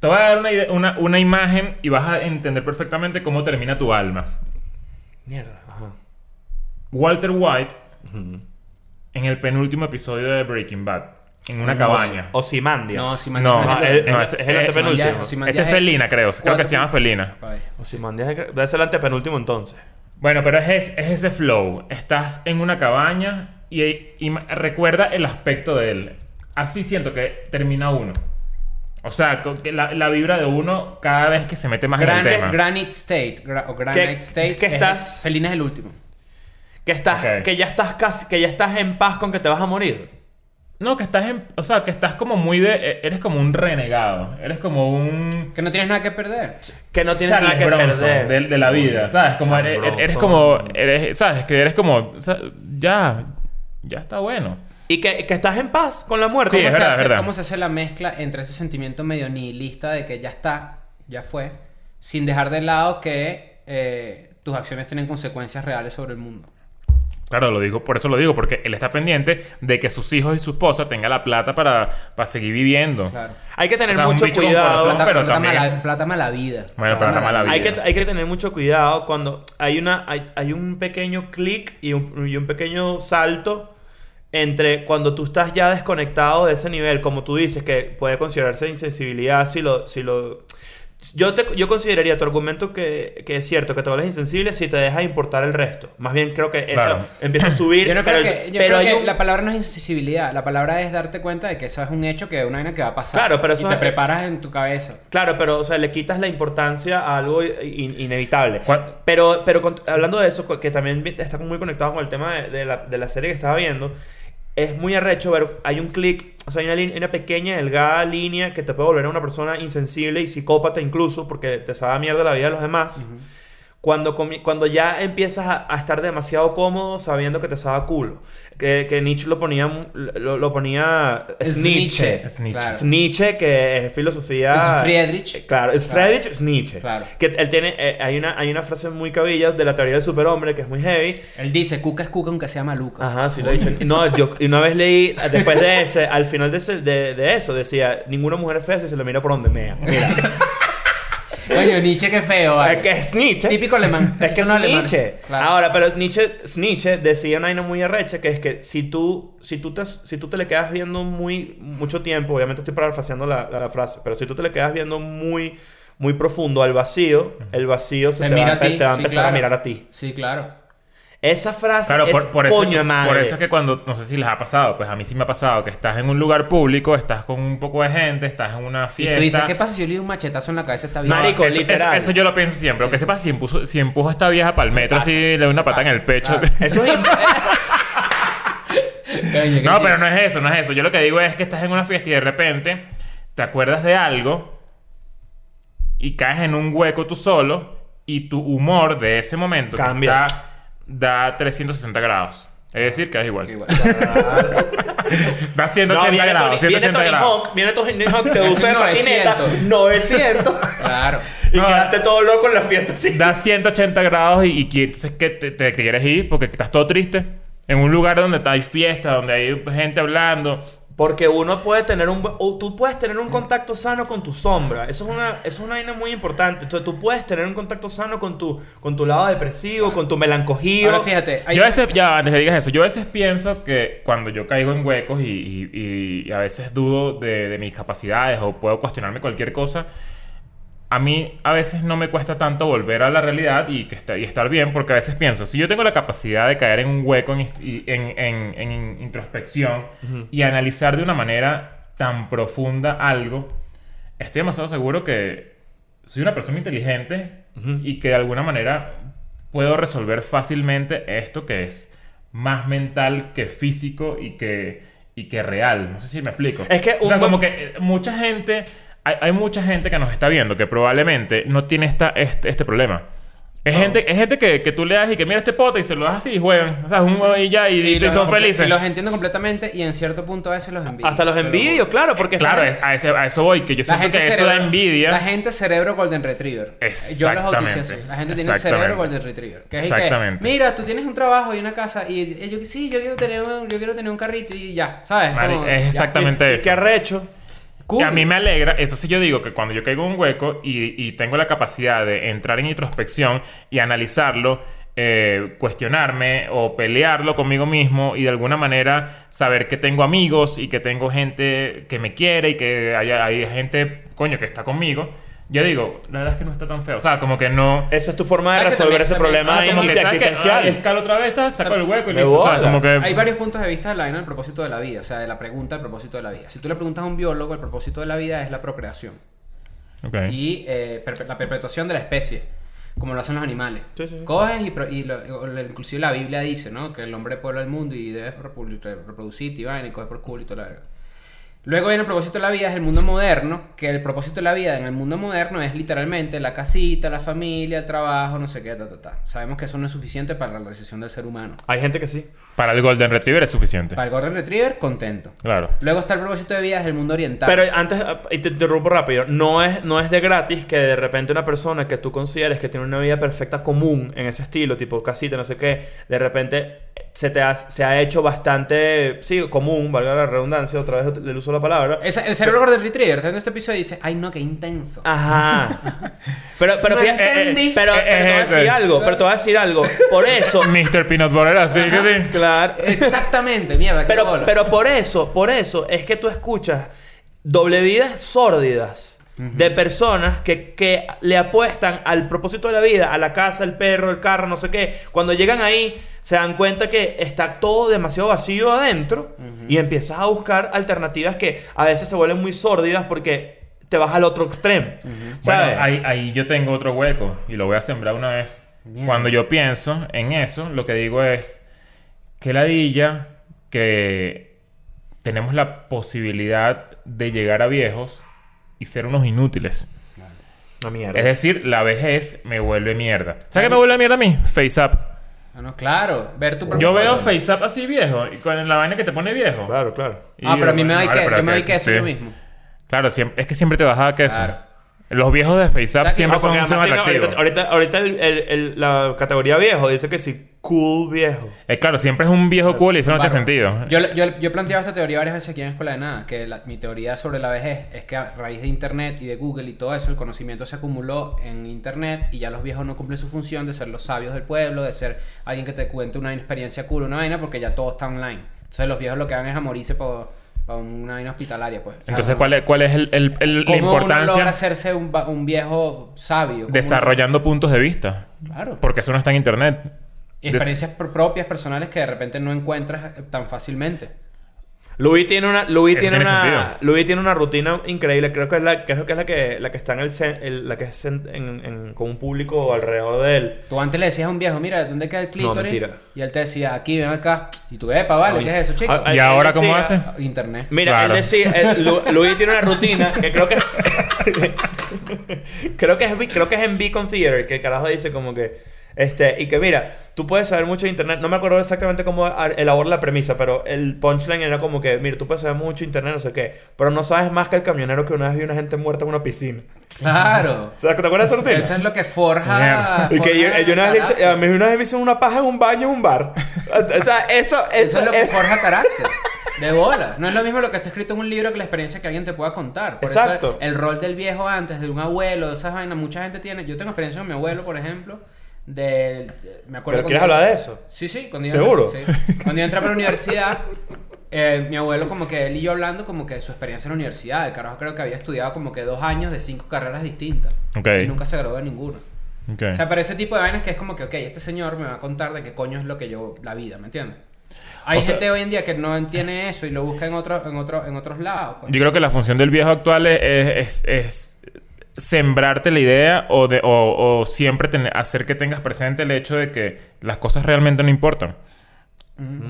Te voy a dar una, una, una imagen y vas a entender perfectamente cómo termina tu alma.
Mierda. Ajá.
Walter White, en el penúltimo episodio de Breaking Bad, en una cabaña.
O Osimandias.
no,
No,
Ah, es-
no,
es-
es,
el antepenúltimo.
Este es Felina, creo. Creo que se llama Felina.
Osimandias es- debe ser el antepenúltimo entonces.
Bueno, pero es, es ese flow. Estás en una cabaña y, recuerda el aspecto de él. Así siento que termina uno. O sea, la, la vibra de uno cada vez que se mete más en
Gran-
el tema.
Granite State. gra- o Granite
¿Qué-
State.
qué
es-
estás?
Felina es el último.
Que estás, que ya estás casi, que ya estás en paz con que te vas a morir.
No, que estás en... O sea, que estás como muy de... e- Eres como un renegado. Eres como un...
Que no tienes nada que perder.
Que no tienes
Charles
nada que
Bronson
perder.
De, de la vida, ¿sabes? Como eres, eres como... Eres, ¿Sabes? Que eres como... o sea, ya... Ya está bueno.
Y que, que estás en paz con la muerte.
Sí,
¿Cómo,
es
se
verdad,
hace,
verdad.
¿Cómo se hace la mezcla entre ese sentimiento medio nihilista de que ya está, ya fue, sin dejar de lado que eh, tus acciones tienen consecuencias reales sobre el mundo?
Claro, lo digo, por eso lo digo, porque él está pendiente de que sus hijos y su esposa tengan la plata para, para seguir viviendo.
Claro.
Hay que tener
O sea, un
mucho cuidado.
corazón.
Plata,
pero
plata
también-
mala, plata mala vida.
Bueno, pero está mala vida.
Hay que, hay que tener mucho cuidado cuando hay, una, hay, hay un pequeño clic y un, y un pequeño salto entre cuando tú estás ya desconectado de ese nivel, como tú dices, que puede considerarse insensibilidad si lo... Si lo yo, te, yo consideraría tu argumento que, que es cierto, que te vuelves insensible si te deja importar el resto. Más bien creo que eso
Claro.
empieza a subir.
Yo no
pero
creo
el-
que, yo
pero
creo
hay
que
un-
la palabra no es insensibilidad, la palabra es darte cuenta de que eso es un hecho, que es una vaina que va a pasar.
Claro, pero eso
y te
es-
preparas en tu cabeza.
Claro, pero, o sea, le quitas la importancia a algo in- inevitable.
¿Cuál-
Pero, pero con- hablando de eso, que también está muy conectado con el tema de, de la, de la serie que estaba viendo, es muy arrecho ver, hay un clic, o sea, hay una, una pequeña, delgada línea que te puede volver a una persona insensible y psicópata incluso, porque te sabe a mierda la vida de los demás. Cuando ya empiezas a, a estar demasiado cómodo sabiendo que te sabe a culo. Que, que Nietzsche lo ponía, lo, lo ponía
Es
Nietzsche.
Es Nietzsche.
Claro.
Nietzsche, que es filosofía.
Es Friedrich.
Eh, Claro, es
Claro.
Friedrich, es Nietzsche.
Claro.
Que él tiene. eh, hay, una, hay una frase muy cabilla de la teoría del superhombre que es muy heavy.
Él dice, cuca es cuca aunque sea maluca.
Ajá, sí lo he dicho. No, yo y una vez leí, después de ese, al final de, ese- de, de eso, decía: Ninguna mujer es fea si se le mira por donde mea. Mira,
Coño, Nietzsche, qué feo. vale.
es que es Nietzsche.
Típico alemán.
Es que es. Nietzsche.
Claro.
Ahora, pero es Nietzsche, Nietzsche decía una vaina muy arrecha que es que si tú, si tú, te, si tú te le quedas viendo muy mucho tiempo, obviamente estoy parafraseando la, la, la frase, pero si tú te le quedas viendo muy, muy profundo al vacío, el vacío se
Te
te, va, a
a ti,
te va a
sí,
empezar
claro.
a mirar a ti.
Sí, claro.
Esa frase
Claro,
es
por, por eso,
de madre.
por eso es que cuando, no sé si les ha pasado, pues a mí sí me ha pasado, que estás en un lugar público, estás con un poco de gente, estás en una
Y
fiesta.
tú dices, ¿qué pasa si yo le doy un machetazo en la cabeza a esta vieja?
Marico,
Eso,
literal.
eso- eso yo lo pienso siempre. ¿Qué se pasa si empujo, si empujo a esta vieja para el metro así le doy una patada en el pecho?
Claro.
Eso es...
No, pero no es eso, no es eso. Yo lo que digo es que estás en una fiesta y de repente te acuerdas de algo y caes en un hueco tú solo y tu humor de ese momento que
Cambia.
está- da 360 grados. Es decir, que es igual.
Igual.
Da 180
No, viene
grados,
Tony, viene
180
Tony
grados.
Hawk, viene Tony Hawk, te usa de
900.
patineta, 900.
Claro.
y
No.
quedaste todo loco en la fiesta así.
Da 180 grados y, y que- entonces que te, te quieres ir porque estás todo triste. En un lugar donde hay fiesta, donde hay gente hablando.
Porque uno puede tener un... o tú puedes tener un contacto sano con tu sombra. Eso es una, eso es una vaina muy importante. Entonces tú puedes tener un contacto sano con tu, con tu lado depresivo, con tu melancolía.
Ahora fíjate, hay-
Yo a veces, ya antes que digas eso, yo a veces pienso que cuando yo caigo en huecos y, y- y a veces dudo de, de mis capacidades o puedo cuestionarme cualquier cosa, a mí a veces no me cuesta tanto volver a la realidad y, que está- y estar bien, porque a veces pienso, si yo tengo la capacidad de caer en un hueco en, ist- y- en- en- en introspección y analizar de una manera tan profunda algo, estoy demasiado seguro que soy una persona inteligente y que de alguna manera puedo resolver fácilmente esto que es más mental que físico y que, y que real. No sé si me explico.
Es que
o sea, como que eh, mucha gente, hay, hay mucha gente que nos está viendo que probablemente no tiene esta, este, este problema. Es gente, es gente que, que tú le das y que mira este pote y se lo das así y juegan. O sea, es un y ya y, y
los-
son felices.
y los entiendo completamente y en cierto punto a veces los envidio.
Hasta los envidios, claro, porque
Claro, es- a, ese- a eso voy, que yo siento que eso
cerebro-
da envidia.
La gente cerebro Golden Retriever. Yo los
Exactamente.
así. La gente tiene
Exactamente.
cerebro Golden Retriever. Que es el que,
Exactamente.
mira, tú tienes un trabajo y una casa y, y yo sí, yo quiero tener un, yo quiero tener un carrito y ya, ¿sabes?
Mari,
Como,
es
ya.
exactamente
y, y
eso.
qué arrecho.
Cool.
A mí me alegra, eso sí yo digo que cuando yo caigo en un hueco y, y tengo la capacidad de entrar en introspección y analizarlo, eh, cuestionarme o pelearlo conmigo mismo y de alguna manera saber que tengo amigos y que tengo gente que me quiere y que hay, hay gente, coño, que está conmigo. Yo digo, la verdad es que no está tan feo. O sea, como que no...
Esa es tu forma de
¿Sabes que
resolver
también-
ese
también-
problema
Ah, como que,
existencial.
Ah, escalo otra vez, saco el hueco y listo. O sea, como que...
Hay varios puntos de vista de la vaina del propósito de la vida, o sea, de la pregunta del propósito de la vida. Si tú le preguntas a un biólogo, el propósito de la vida es la procreación
Ok.
y eh, perpe- la perpetuación de la especie, como lo hacen los animales.
Sí, sí, sí.
Coges y, pro- y lo- inclusive la Biblia dice, ¿no? Que el hombre puebla el mundo y debes repu- re- reproducirte y vaina y coger por culo y toda la verga. Luego viene el propósito de la vida, es el mundo moderno, que el propósito de la vida en el mundo moderno es literalmente la casita, la familia, el trabajo, no sé qué, ta, ta, ta. Sabemos que eso no es suficiente para la realización del ser humano.
Hay gente que sí.
Para el Golden Retriever es suficiente.
Para el Golden Retriever, contento.
Claro.
Luego está el propósito de vida, es el mundo oriental.
Pero antes, y te interrumpo rápido, no es, no es de gratis que de repente una persona que tú consideres que tiene una vida perfecta común en ese estilo, tipo casita, no sé qué, de repente se te ha, se ha hecho bastante, sí, común, valga la redundancia, otra vez el uso de la palabra.
Ese- el cerebro Golden Retriever, está viendo este episodio y dice, ay no, qué intenso.
Ajá. Pero, pero
No
fíjate,
entendí.
pero,
Eh,
pero te voy a decir algo, pero te voy a decir algo. Por eso,
Mr. Peanut Butter, así que sí.
claro.
Exactamente, mierda,
Pero, pero por eso, por eso es que tú escuchas doble vidas sórdidas de personas que, que le apuestan al propósito de la vida, a la casa, el perro, el carro, no sé qué. Cuando llegan ahí, se dan cuenta que está todo demasiado vacío adentro y empiezas a buscar alternativas que a veces se vuelven muy sórdidas porque te vas al otro extremo. ¿Sabes?
Bueno, ahí, ahí yo tengo otro hueco y lo voy a sembrar una vez. Cuando yo pienso en eso, lo que digo es que ladilla que tenemos la posibilidad de llegar a viejos y ser unos inútiles.
Una mierda.
Es decir, la vejez me vuelve mierda. ¿Sabes qué me vuelve mierda a mí? Face Up.
Ah, no, claro, ver tu
Yo veo. Face Up así viejo y con la vaina que te pone viejo.
Claro, claro.
Y
Ah, pero a mí me da
vale,
que, yo me doy queso
sí.
yo mismo.
Claro, siempre, es que siempre te vas a dar queso.
Claro.
Los viejos de Face Up siempre
Ah,
son, son atractivos.
ahorita, ahorita, ahorita el- el- el- la categoría viejo dice que sí, cool viejo.
Eh, claro, siempre es un viejo cool y eso no tiene sentido.
Yo, yo, yo he planteado esta teoría varias veces aquí en Escuela de Nada, que la- mi teoría sobre la vejez es que a raíz de Internet y de Google y todo eso, el conocimiento se acumuló en Internet y ya los viejos no cumplen su función de ser los sabios del pueblo, de ser alguien que te cuente una experiencia cool, una vaina, porque ya todo está online. Entonces los viejos lo que van es a morirse por, por una vaina hospitalaria, pues. Sea,
Entonces, ¿cuál es, cuál es el, el- el- la
¿Cómo uno logra
importancia
hacerse un, un viejo sabio? ¿Cómo
desarrollando puntos de vista?
uno- Claro.
Porque eso no está en internet.
Y
Des-
experiencias pro- propias, personales que de repente no encuentras eh, tan fácilmente.
Louis tiene una, Louis tiene
tiene
una,
sentido.
Louis tiene una rutina increíble. Creo que es la, creo que es la que, la que está en el, la que es en- en- en- con un público alrededor de él.
Tú antes le decías a un viejo, mira, ¿dónde queda el clítoris? Y él te decía, aquí, ven acá. Y tú, epa, vale,
Oye,
¿qué es eso, chico?
¿Y
él
ahora cómo hace?
Internet.
Mira,
Claro.
él decía, él- Lu- Louis tiene una rutina que creo que creo que es creo que es en Beacon Theater que el carajo dice como que este y que mira, tú puedes saber mucho de internet, no me acuerdo exactamente cómo elabora la premisa, pero el punchline era como que, mira, tú puedes saber mucho de internet, no sé qué, pero no sabes más que el camionero que una vez vio una gente muerta en una piscina.
Claro.
O sea, ¿te acuerdas de esa rutina?
Eso es lo que forja.
Y que yo, una vez le hice- a mí una vez me una paja en un baño en un bar. O sea, eso, eso,
Eso es lo que forja carácter. De bola. No es lo mismo lo que está escrito en un libro que la experiencia que alguien te pueda contar. Por
Exacto.
Eso el rol del viejo antes, de un abuelo, de esas vainas, mucha gente tiene. Yo tengo experiencia con mi abuelo, por ejemplo. Del, de- me acuerdo
¿Pero quieres hablar de eso?
Sí, sí, cuando yo
¿Seguro?
entré- sí. Cuando yo entré para la universidad, eh, mi abuelo, como que él y yo hablando, como que de su experiencia en la universidad. El carajo creo que había estudiado como que dos años de cinco carreras distintas.
Ok.
Y nunca se graduó de ninguna.
Ok.
O sea, pero ese tipo de vainas que es como que, ok, este señor me va a contar de qué coño es lo que yo, la vida, ¿me entiendes? Hay
O sea-
gente hoy en día que no entiende eso y lo busca en, otro, en, otro, en otros lados. pues.
Yo creo que la función del viejo actual es, es- es sembrarte la idea o, de, o, o siempre tener- hacer que tengas presente el hecho de que las cosas realmente no importan.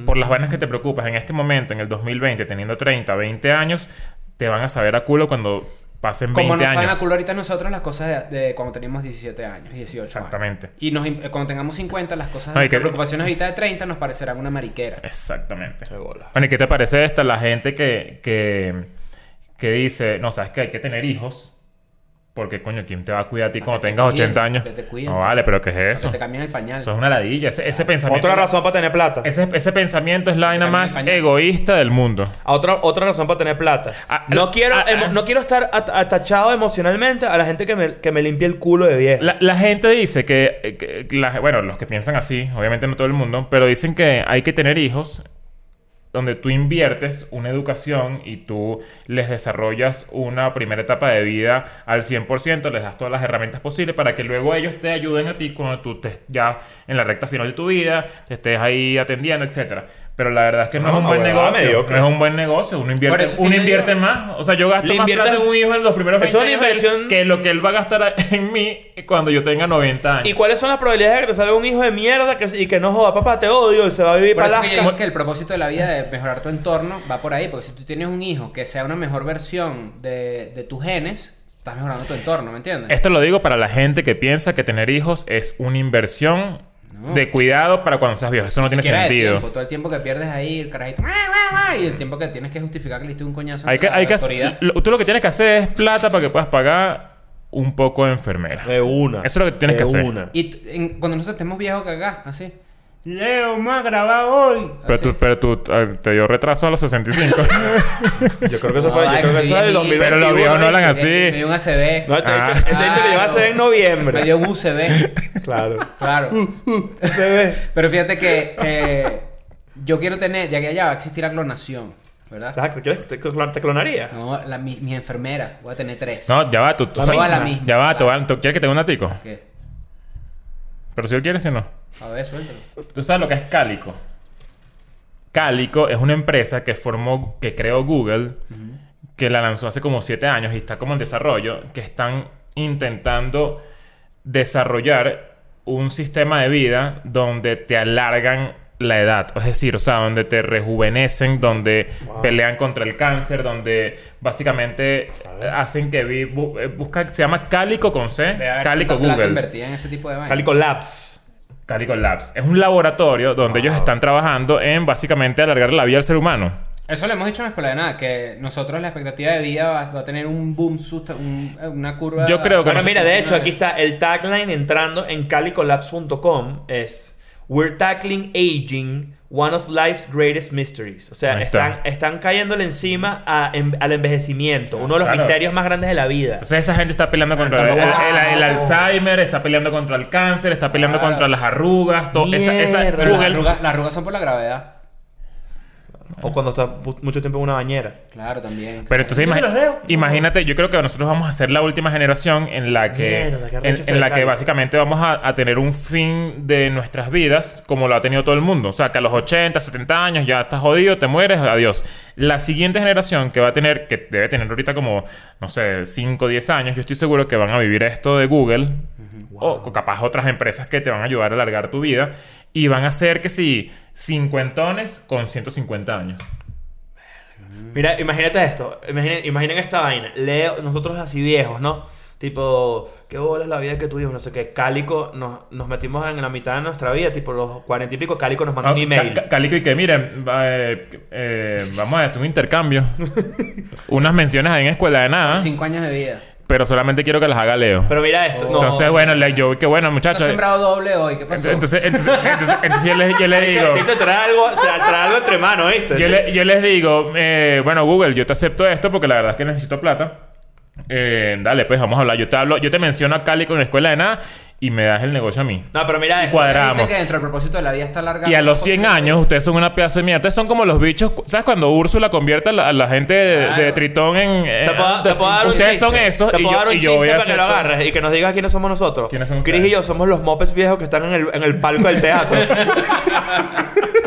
Por las vainas que te preocupas en este momento, en el 2020, teniendo 30, 20 años, te van a saber a culo cuando pasen 20
Como nos saben
años.
a culo ahorita nosotros las cosas de, de cuando teníamos 17 años, 18 años.
Exactamente.
Y nos, cuando tengamos 50, las cosas
No,
de
que-
preocupaciones ahorita de 30 nos parecerán una mariquera.
Exactamente. Bueno, ¿y qué te parece esta? La gente que, que, que dice, no, sabes que hay que tener hijos. Porque, coño, ¿quién te va a cuidar a ti cuando
te
tengas
cuiden,
80 años?
que te cuiden.
No vale, pero ¿qué es eso?
Que te cambian el pañal.
Eso es una ladilla. Ese, ese pensamiento.
Otra razón para tener plata.
Ese, ese pensamiento es la vaina más egoísta del mundo.
A Otra, otra razón para tener plata.
Ah,
no, quiero,
ah,
emo-
ah.
no quiero estar at- atachado emocionalmente a la gente que me, que me limpie el culo de viejo.
La, la gente dice que, que- que la- bueno, los que piensan así, obviamente no todo el mundo, pero dicen que hay que tener hijos donde tú inviertes una educación y tú les desarrollas una primera etapa de vida al 100%, les das todas las herramientas posibles para que luego ellos te ayuden a ti cuando tú estés ya en la recta final de tu vida, te estés ahí atendiendo, etcétera. Pero la verdad es que no,
No,
es un buen
huevada
negocio.
mediocre.
No es un buen negocio. Uno invierte, uno invierte más. O sea, yo gasto más plata
inviertes-
en un hijo en los primeros
Eso
20
es una
años
inversión-
que lo que él va a gastar en mí cuando yo tenga 90 años.
¿Y cuáles son las probabilidades de que te salga un hijo de mierda que, y que no joda, papá, te odio y se va a vivir
Por
para
que yo digo que el propósito de la vida de mejorar tu entorno va por ahí. Porque si tú tienes un hijo que sea una mejor versión de, de tus genes, estás mejorando tu entorno, ¿me entiendes?
Esto lo digo para la gente que piensa que tener hijos es una inversión
No.
de cuidado para cuando seas viejo. Eso no tiene sentido.
tiempo, todo el tiempo que pierdes ahí, el carajito. Y el tiempo que tienes que justificar que le diste un coñazo.
Hay que, hay que
autoridad.
hacer, lo- tú lo que tienes que hacer es plata para que puedas pagar un poco de enfermera.
De una.
Eso es lo que tienes
De
que hacer.
una.
Y t- en- cuando nosotros estemos viejos que acá, así. Leo, más grabado hoy.
Pero tú, pero tú eh, te dio retraso a los 65.
Yo creo que eso
No,
fue, yo creo que
que
eso es del
bien,
2021.
Pero los viejos no hablan
Me-
así.
Me dio un ACV.
No, este
Ah.
hecho, este hecho lo lleva a hacer en noviembre.
Me dio un UCB.
Claro.
Claro.
Se ve.
Pero fíjate que eh, yo quiero tener, de aquí a allá va a existir la clonación, ¿verdad?
Exacto. ¿Quieres te, te clonaría?
No, la, mi, mi enfermera, voy a tener tres.
no, ya va. Tú, tú
La
sabes-
la misma.
Ya va. tú- tú- ¿Quieres que te dé un atico?
¿Qué?
Pero si él quiere, si no.
A ver, suéltalo.
¿Tú sabes lo que es Cálico? Cálico es una empresa que formó, que creó Google, que la lanzó hace como siete años y está como en desarrollo, que están intentando desarrollar un sistema de vida donde te alargan la edad. Es decir, o sea, donde te rejuvenecen, donde pelean contra el cáncer, donde básicamente hacen que vi- bu- eh, busca, se llama Cálico con C,
plata
Google.
invertida en ese tipo de.
Calico Labs.
Calico Labs. Es un laboratorio donde ellos están trabajando en básicamente alargar la vida al ser humano.
Eso le hemos dicho en la escuela de nada, que nosotros la expectativa de vida va, va a tener un boom, un- una curva.
Yo creo que
Bueno, mira, de hecho, aquí está el tagline entrando en calicolabs.com es We're tackling aging, one of life's greatest mysteries. O sea, están, están cayéndole encima a- en- al envejecimiento, uno de los
Claro.
misterios más grandes de la vida.
Entonces esa gente está peleando contra el,
Tampoco-
el- el- el Alzheimer, está peleando contra el cáncer, está peleando
Claro.
contra las arrugas, todo. Esa, esa-
las
Google.
arrugas, las arrugas son por la gravedad.
O cuando está mu- mucho tiempo en una bañera.
Claro, también.
Pero entonces imagi- imagínate, yo creo que nosotros vamos a ser la última generación en la que,
Mierda,
en, en la que básicamente vamos a, a tener un fin de nuestras vidas como lo ha tenido todo el mundo. O sea, que a los 80, 70 años ya estás jodido, te mueres, adiós. La siguiente generación que va a tener, que debe tener ahorita como, no sé, 5 o 10 años, yo estoy seguro que van a vivir esto de Google o capaz otras empresas que te van a ayudar a alargar tu vida y van a ser que si cincuentones con 150 años.
Mira, imagínate esto. Imaginen, imaginen esta vaina. Leo, nosotros así viejos, ¿no? Tipo, qué bola es la vida que tuvimos, no sé qué. Cálico, nos, nos metimos en la mitad de nuestra vida, tipo los cuarenta y pico. Cálico nos manda un
Ah,
email.
Cálico y que miren, va, eh, eh, vamos a hacer un intercambio. Unas menciones ahí en escuela de nada,
Cinco años de vida.
Pero solamente quiero que las haga Leo.
Pero mira esto. no.
Entonces, bueno, le- yo, que bueno, muchachos.
sembrado doble hoy, ¿qué pasó?
Entonces, entonces, entonces- entonces yo, les, yo les digo,
Te he traer algo, o sea, traer algo entre manos, ¿viste?
yo, le- yo les digo, eh, bueno, Google, yo te acepto esto porque la verdad es que necesito plata. Eh, dale, pues vamos a hablar. Yo te hablo, yo te menciono a Cálico en la escuela de nada y me das el negocio a mí.
No, pero mira esto.
Dice que dentro del propósito de la vida está larga.
Y a los 100 años, ustedes son una pedazo de mierda. Ustedes son como los bichos. ¿Sabes cuando Úrsula convierte a la, a la gente de. Tritón en. eh,
Te puedo, te puedo dar un
ustedes son esos.
Te
y
puedo
yo,
dar un
y yo voy a
para que lo agarres y que nos digas quiénes somos nosotros.
¿Quiénes
Chris y yo somos los mopeds viejos que están en el, en el palco del teatro.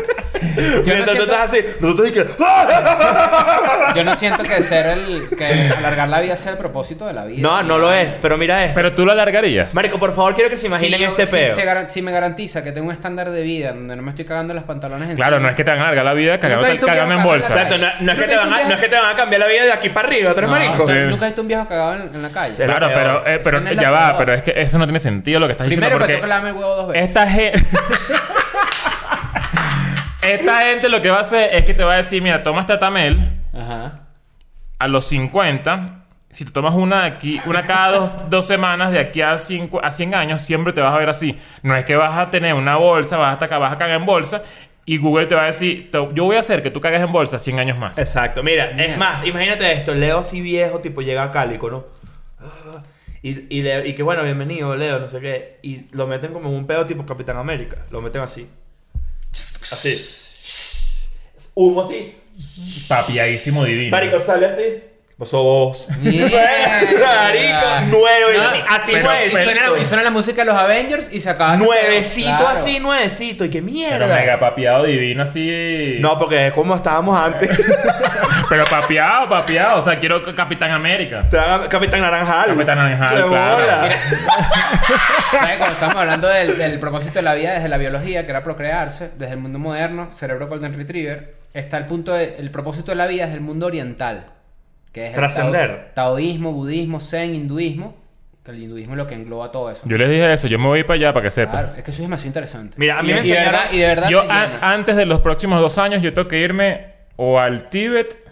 Mientras tú
siento-
estás así, nosotros y que.
Yo no siento que ser el. que alargar la vida sea el propósito de la vida.
No, no lo es, pero mira esto.
Pero tú lo alargarías.
Marico, por favor, quiero que se imaginen
Si yo-
este
si-
peo.
Si, garan- si me garantiza que tengo un estándar de vida donde no me estoy cagando los pantalones en
Claro, no es que te van a alargar la vida cagando, en bolsa.
Exacto, no, no es que te van a,
tú
no es que te van a cambiar la vida de aquí para arriba, otro
No,
marico.
o sea,
Sí.
Nunca he visto un viejo cagado en, en la calle.
Sí.
Claro,
la
pero, eh, pero
no
ya va, pero es que eso no tiene sentido lo que estás diciendo
Primero,
porque
pero tengo que lavarme el huevo dos veces.
esta gente esta gente lo que va a hacer es que te va a decir, mira, toma este Tamel
Ajá.
a los 50 si te tomas una aquí, una cada dos, dos semanas de aquí a, cinco, a 100 años, siempre te vas a ver así. No es que vas a tener una bolsa, vas hasta acá, vas a cagar en bolsa y Google te va a decir, "Te- yo voy a hacer que tú cagues en bolsa 100 años más.
Exacto, mira, es más, imagínate esto, Leo así viejo, tipo llega a Cálico, ¿no? Ah, Y, y, Leo- y que bueno, bienvenido, Leo, no sé qué. Y lo meten como en un pedo tipo Capitán América. Lo meten así. Así. Humo así.
Papiadísimo divino.
Marico sale así. Vos.
Mierda.
Marico, nueve.
No,
así
pero-
nuevecito.
pero-
Suena, y suena la música de los Avengers y se acaba ese
nuevecito
pedo. Claro.
así, nuevecito. Y qué
Pero
mierda.
mega papiado divino así.
No, porque es como estábamos antes.
Pero papiado, papiado. O sea, quiero Capitán América.
Te dan a Capitán Naranjal.
Capitán Naranjal,
¡Qué
claro.
bola!
¿Sabes? Cuando estamos hablando del, del propósito de la vida desde la biología, que era procrearse, desde el mundo moderno, cerebro Golden Retriever, está el punto de, el propósito de la vida desde el mundo oriental, que es el
Trascender.
tao- taoísmo, budismo, zen, hinduismo, que el hinduismo es lo que engloba todo eso.
Yo les dije eso, yo me voy para allá para que sepan.
Claro, es que eso es demasiado interesante.
Mira, a mí
y,
me
y de
enseñaron-
verdad, y de verdad
Yo an- antes de los próximos dos años, yo tengo que irme o al Tíbet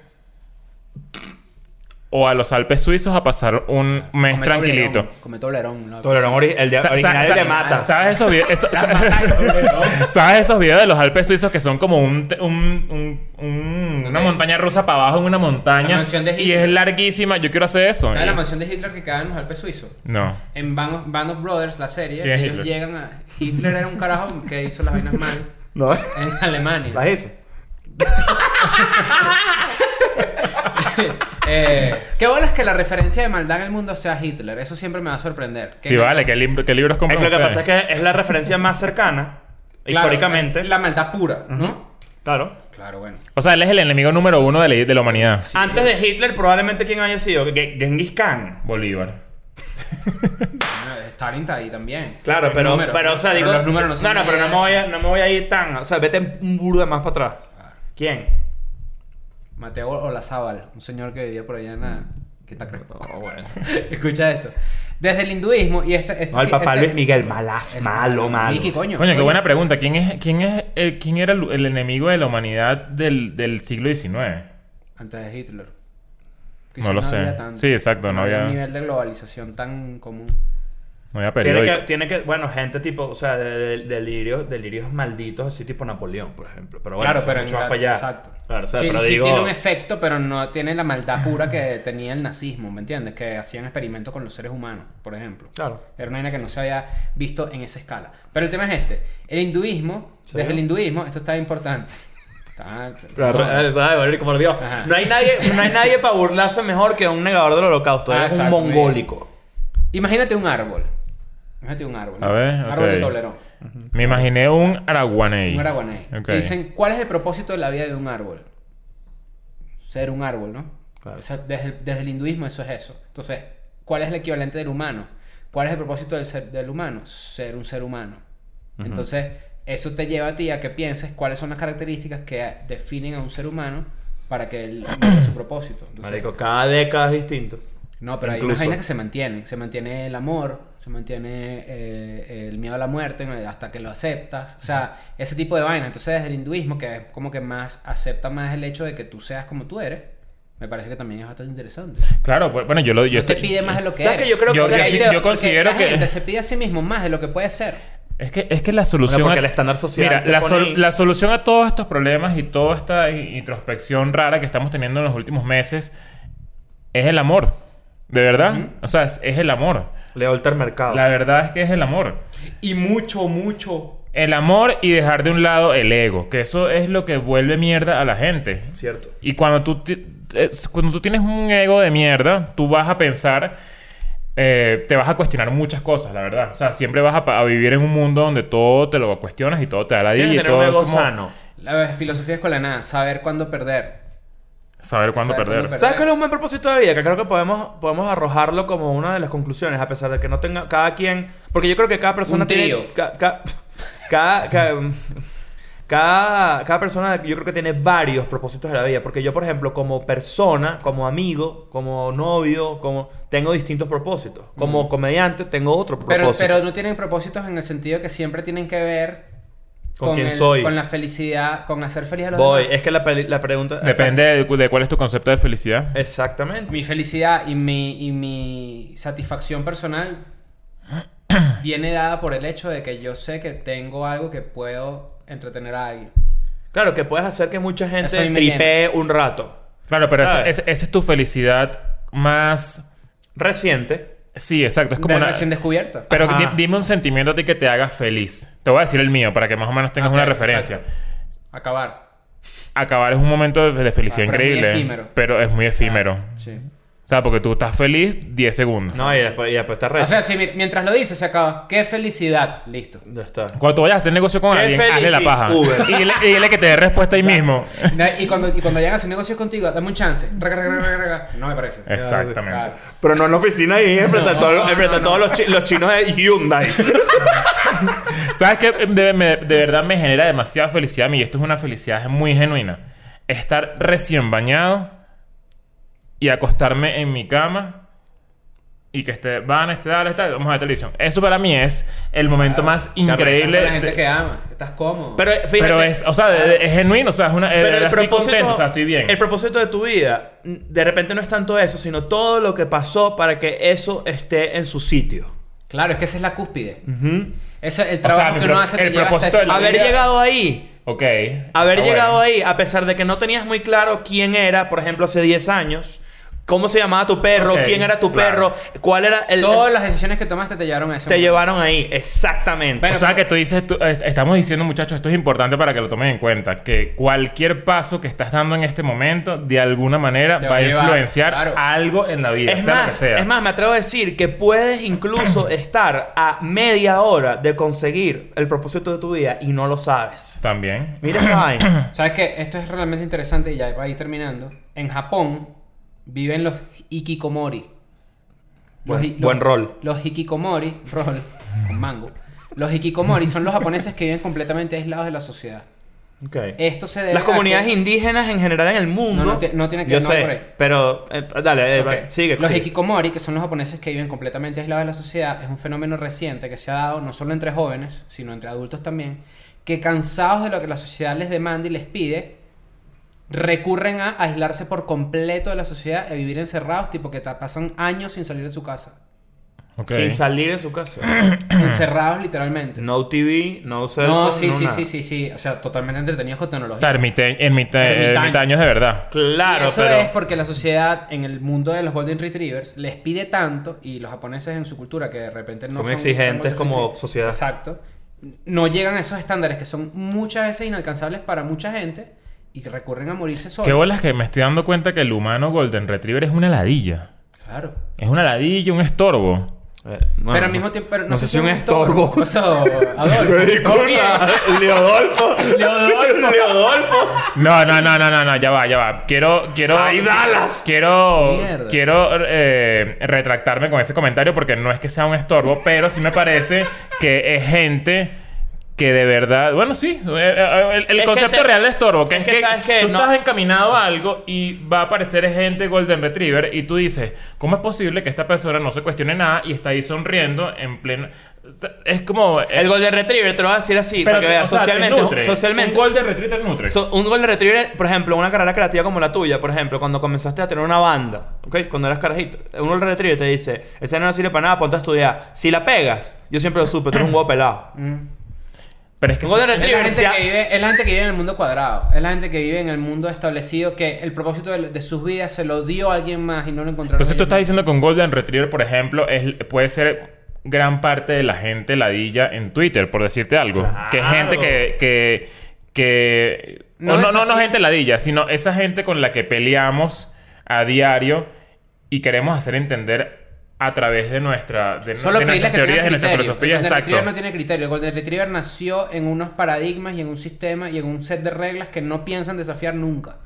o a los Alpes suizos a pasar un mes
Come
tranquilito.
Toblerón, Come Toblerón. ¿no?
Toblerón ori- el de,
Sa-
original
sa-
de mata.
¿Sabes esos videos? eso-. ¿Sabes esos videos de los Alpes suizos que son como un, un- un- un- una montaña rusa para abajo en una montaña?
La mansión de
y es larguísima. Yo quiero hacer eso.
¿Sabes la mansión de Hitler que queda en los Alpes suizos?
No.
En Band of, Band of Brothers, la serie,
¿Quién es
ellos
Hitler?
llegan a... Hitler era un carajo que hizo las vainas mal
No,
en Alemania.
la hizo.
Eh, qué bueno es que la referencia de maldad en el mundo sea Hitler. Eso siempre me va a sorprender.
Sí,
no-
vale. ¿Qué, libro- qué libros compran
lo que
ustedes?
pasa es que es la referencia más cercana,
Claro,
históricamente.
es La maldad pura, ¿no?
Claro.
Claro, bueno.
O sea, él es el enemigo número uno de la, de la humanidad.
Antes de Hitler, probablemente quién haya sido Ge- Genghis Khan.
Bolívar.
Bueno, Stalin está ahí también.
Claro,
El
pero,
número,
pero, o sea,
pero
digo.
los números no
no,
son
pero no me, voy a, no me voy a ir tan. O sea, vete un burdo de más para atrás. ¿Quién?
Mateo Olazábal, un señor que vivía por allá en la... ¿Qué está creciendo?
No, bueno.
Escucha esto. Desde el hinduismo y este... este
No, el
sí-
papá
este-
Luis Miguel, malas,
es
malo, malo.
Mickey, coño.
Coño, qué
Oye,
buena pregunta. ¿Quién, es, quién, es el, quién era el, el enemigo de la humanidad del, del siglo XIX?
Antes de Hitler.
No lo sé.
había tanto.
Sí, exacto, no había-
un nivel de globalización tan común.
No había
Tiene
periódico.
que, tiene que, bueno, gente tipo, o sea, de, de- delirios, delirios malditos, así tipo Napoleón, por ejemplo. Pero bueno,
claro, pero
mucho más para allá.
Exacto.
Claro, o sea,
sí,
pero
sí
digo.
tiene un efecto, pero no tiene la maldad pura que tenía el nazismo, ¿me entiendes? Que hacían experimentos con los seres humanos, por ejemplo.
Claro.
Era una que no se había visto en esa escala. Pero el tema es este. El hinduismo,
¿Sí?
desde el hinduismo, esto está importante.
Eh, por Dios. No hay nadie, no hay nadie para burlarse mejor que un negador del holocausto.
Ah,
es un mongólico.
Imagínate un árbol. Imagínate un árbol.
A ver,
Árbol de
ok.
Toblerón.
Me imaginé un araguaney.
Un araguaney. Dicen, ¿cuál es el propósito de la vida de un árbol? Ser un árbol, ¿no?
Claro.
O sea, desde, el, desde el hinduismo eso es eso. Entonces, ¿cuál es el equivalente del humano? ¿Cuál es el propósito del, ser, del humano? Ser un ser humano. Entonces, eso te lleva a ti a que pienses cuáles son las características que definen a un ser humano para que él logre su propósito. Entonces,
Marico, cada década es distinto.
no, pero hay
Incluso.
unas vainas que se mantienen. Se mantiene el amor, se mantiene eh, el miedo a la muerte hasta que lo aceptas. O sea, ese tipo de vainas. Entonces, desde el hinduismo, que es como que más acepta más el hecho de que tú seas como tú eres, me parece que también es bastante interesante.
Claro, pues, bueno, yo lo. Yo
No te
estoy-
pide más de lo que
¿Sabes
eres.
que yo creo que-
Yo-
o sea,
yo
te-
yo
porque
considero
la
que-
gente se pide a sí mismo más de lo que puede ser.
Es que, es que la solución.
porque
a-
el estándar social
Mira,
te
la, sol-
ahí.
la solución a todos estos problemas y toda esta introspección rara que estamos teniendo en los últimos meses es el amor. De verdad. O sea, es, es el amor.
Leo el mercado.
La verdad es que es el amor.
Y mucho, mucho.
El amor y dejar de un lado el ego. Que eso es lo que vuelve mierda a la gente.
Cierto.
Y cuando tú, es- cuando tú tienes un ego de mierda, tú vas a pensar, eh, te vas a cuestionar muchas cosas, la verdad. O sea, siempre vas a, a vivir en un mundo donde todo te lo cuestionas y todo te da la
Tienes
y
que tener
todo
un
es
ego
como-
sano.
La filosofía de escuela de nada, saber cuándo perder.
Saber cuándo
Saber
perder.
¿Sabes cuál es un buen propósito de vida? Que creo que podemos, podemos arrojarlo como una de las conclusiones, a pesar de que no tenga cada quien. Porque yo creo que cada persona
Un
tiene.
trío.
ca- ca- cada, ca- cada, cada persona yo creo que tiene varios propósitos de la vida. Porque yo, por ejemplo, como persona, como amigo, como novio, como tengo distintos propósitos. Como comediante, tengo otro
Pero,
propósito.
pero no tienen propósitos en el sentido que siempre tienen que ver
Con quién soy.
Con la felicidad, con hacer feliz a los
Voy,
demás.
es que la, la pregunta.
Depende de, de cuál es tu concepto de felicidad.
Exactamente.
Mi felicidad y mi, y mi satisfacción personal viene dada por el hecho de que yo sé que tengo algo que puedo entretener a alguien.
Claro, que puedes hacer que mucha gente tripee un rato.
Claro, pero esa,
¿Sabes?
esa- esa es tu felicidad más...
Reciente.
Sí, exacto. Es como
De
una...
recién descubierta.
Pero di- dime un sentimiento a ti que te haga feliz. Te voy a decir el mío para que más o menos tengas
Ok,
una referencia.
exacto. Acabar.
Acabar es un momento de, de felicidad
Ah, pero es muy
increíble.
efímero.
Pero es muy efímero.
Sí.
O sea, porque tú estás feliz 10 segundos.
No, y después, y después te
O sea, si mi- mientras lo dices se acaba. ¡Qué felicidad! Listo.
Ya está.
Cuando tú vayas a hacer negocio con
Qué
alguien, hazle la
felici-
paja.
Uber.
Y dile, y dile que te dé respuesta ahí mismo.
Y cuando, y cuando llegan a hacer negocios contigo, dame un chance. Raga, raga, raga, raga. No me parece.
Exactamente.
Claro.
Pero no en la oficina y enfrente a todos, enfrente a todos
no.
los, chi- los chinos de Hyundai.
¿Sabes qué? De, me- de verdad me genera demasiada felicidad a mí. Y esto es una felicidad muy genuina. Estar recién bañado y acostarme en mi cama y que esté, van, esté, dale, está, vamos a ver televisión. Eso para mí es el momento más increíble.
La gente
de-
que ama. Estás cómodo.
Pero fíjate,
pero es, o sea, de- de- es genuino, o sea, es una.
pero
verdad estoy contento, o sea, estoy bien.
El propósito de tu vida, de repente no es tanto eso, sino todo lo que pasó para que eso esté en su sitio.
Claro, es que esa es la cúspide.
Ujú.
Ese es el
O
trabajo
sea, mi
que uno hace
el propósito de.
Haber
vida-
llegado ahí,
Ok.
haber
Ah,
llegado
bueno.
ahí, a pesar de que no tenías muy claro quién era, por ejemplo, hace 10 años, cómo se llamaba tu perro,
Ok,
quién era tu
claro.
perro, cuál era el...
Todas las decisiones que tomaste te llevaron a ese
te
momento.
llevaron ahí, exactamente.
Bueno,
o sea que tú dices, tú- eh, estamos diciendo muchachos, esto es importante para que lo tomen en cuenta, que cualquier paso que estás dando en este momento, de alguna manera, va a influenciar
claro.
algo en la vida,
Es
sea lo que
más,
sea.
es más, me atrevo a decir que puedes incluso estar a media hora de conseguir el propósito de tu vida y no lo sabes.
También.
Mira esa vaina.
¿Sabes qué? Esto es realmente interesante y ya va a ir terminando. En Japón viven los hikikomori. Los
Buen-
los-
buen rol.
Los hikikomori, rol con mango. Los hikikomori son los japoneses que viven completamente aislados de la sociedad.
Ok.
Esto se debe
Las comunidades
que-
indígenas en general en el mundo.
No, no no tiene que-
Yo
no
sé,
por ahí.
pero eh, dale, eh, va- sigue.
Los
sigue.
hikikomori, que son los japoneses que viven completamente aislados de la sociedad, es un fenómeno reciente que se ha dado no solo entre jóvenes, sino entre adultos también, que cansados de lo que la sociedad les demanda y les pide, recurren a aislarse por completo de la sociedad y a vivir encerrados, tipo que pasan años sin salir de su casa.
Sin salir de su casa.
encerrados literalmente.
No TV, no cell
No,
phone,
sí,
no
sí,
nada.
sí, sí, sí. O sea, totalmente entretenidos con
O
tecnología.
sea, ermite- ermite-
Ermitaños.
de verdad.
Claro,
Y eso
pero.
es porque la sociedad en el mundo de los Golden Retrievers les pide tanto y los japoneses en su cultura que de repente no
Son
son
exigentes como sociedad.
Exacto. No llegan a esos estándares que son muchas veces inalcanzables para mucha gente y que recurren a morirse solos.
Qué bolas que me estoy dando cuenta que el humano Golden Retriever es una ladilla.
Claro.
Es una ladilla, un estorbo.
Eh,
pero al mismo tiempo, pero no,
no
sé
si un estorbo.
¿Qué pasó, Adolfo?
Leodolfo.
Leodolfo.
Leodolfo.
No, no, no, no, no, no, ya va, ya va. Quiero, quiero.
¡Ay, Dallas!
Quiero,
Mierda.
quiero eh, retractarme con ese comentario porque no es que sea un estorbo, pero sí me parece que es gente que de verdad. Bueno, sí. eh, eh, El, concepto
te-
real de estorbo, que
es que,
tú
No-
estás encaminado a algo y va a aparecer gente Golden Retriever y tú dices, ¿cómo es posible que esta persona no se cuestione nada y está ahí sonriendo en pleno. o sea, Es como. eh,
El Golden Retriever, te lo voy a decir así, para que veas,
o sea, te
socialmente.
nutre.
socialmente
Un Golden Retriever nutre.
So, un Golden Retriever, por ejemplo, una carrera creativa como la tuya, por ejemplo, cuando comenzaste a tener una banda, ¿ok? Cuando eras carajito, un Golden Retriever te dice, ese no sirve para nada, ponte a estudiar. Si la pegas, yo siempre lo supe, tú eres un huevo pelado.
Pero es que.
Es la, gente que vive, es la gente que vive en el mundo cuadrado. Es la gente que vive en el mundo establecido que el propósito de, de sus vidas se lo dio a alguien más y no lo encontraron.
Entonces tú estás diciendo que un Golden Retriever, por ejemplo, es, puede ser gran parte de la gente ladilla en Twitter, por decirte algo. Que es gente que... que, que
No
o no, no, no gente ladilla, sino esa gente con la que peleamos a diario y queremos hacer entender a través de nuestra de,
Solo
de nuestras teorías, de nuestra filosofía,
El Golden
exacto.
Retriever no tiene criterio. El Golden Retriever nació en unos paradigmas y en un sistema y en un set de reglas que no piensan desafiar nunca.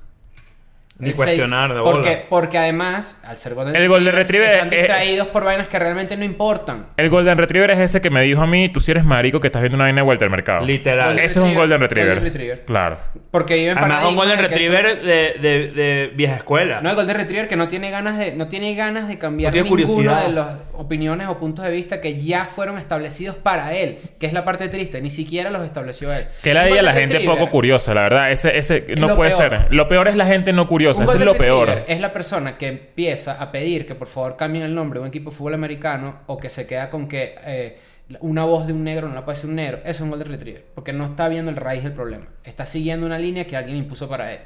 Ni cuestionar de
porque,
bola.
porque además, al ser Golden
El Golden Retriever
están
es-
distraídos por vainas que realmente no importan.
El Golden Retriever es ese que me dijo a mí, tú si eres marico que estás viendo una vaina de vuelta al mercado.
Literal.
Golden
Ese es un Golden Retriever.
Golden Retriever.
Claro.
Porque viven
Además, un Golden
de
Retriever de, de, de vieja escuela.
No, el Golden Retriever que no tiene ganas de, no tiene ganas de cambiar
No tiene
ninguna
curiosidad.
de las opiniones o puntos de vista que ya fueron establecidos para él, que es la parte triste, ni siquiera los estableció él.
Que la diga la gente poco curiosa, la verdad. Ese, ese no
lo
puede
peor.
ser. Lo peor es la gente no curiosa. Eso es
Golden
lo peor.
Retriever Es la persona que empieza a pedir que por favor cambien el nombre de un equipo de fútbol americano o que se queda con que eh, una voz de un negro no la puede ser un negro. Eso es un Golden Retriever. Porque no está viendo el raíz del problema. Está siguiendo una línea que alguien impuso para él.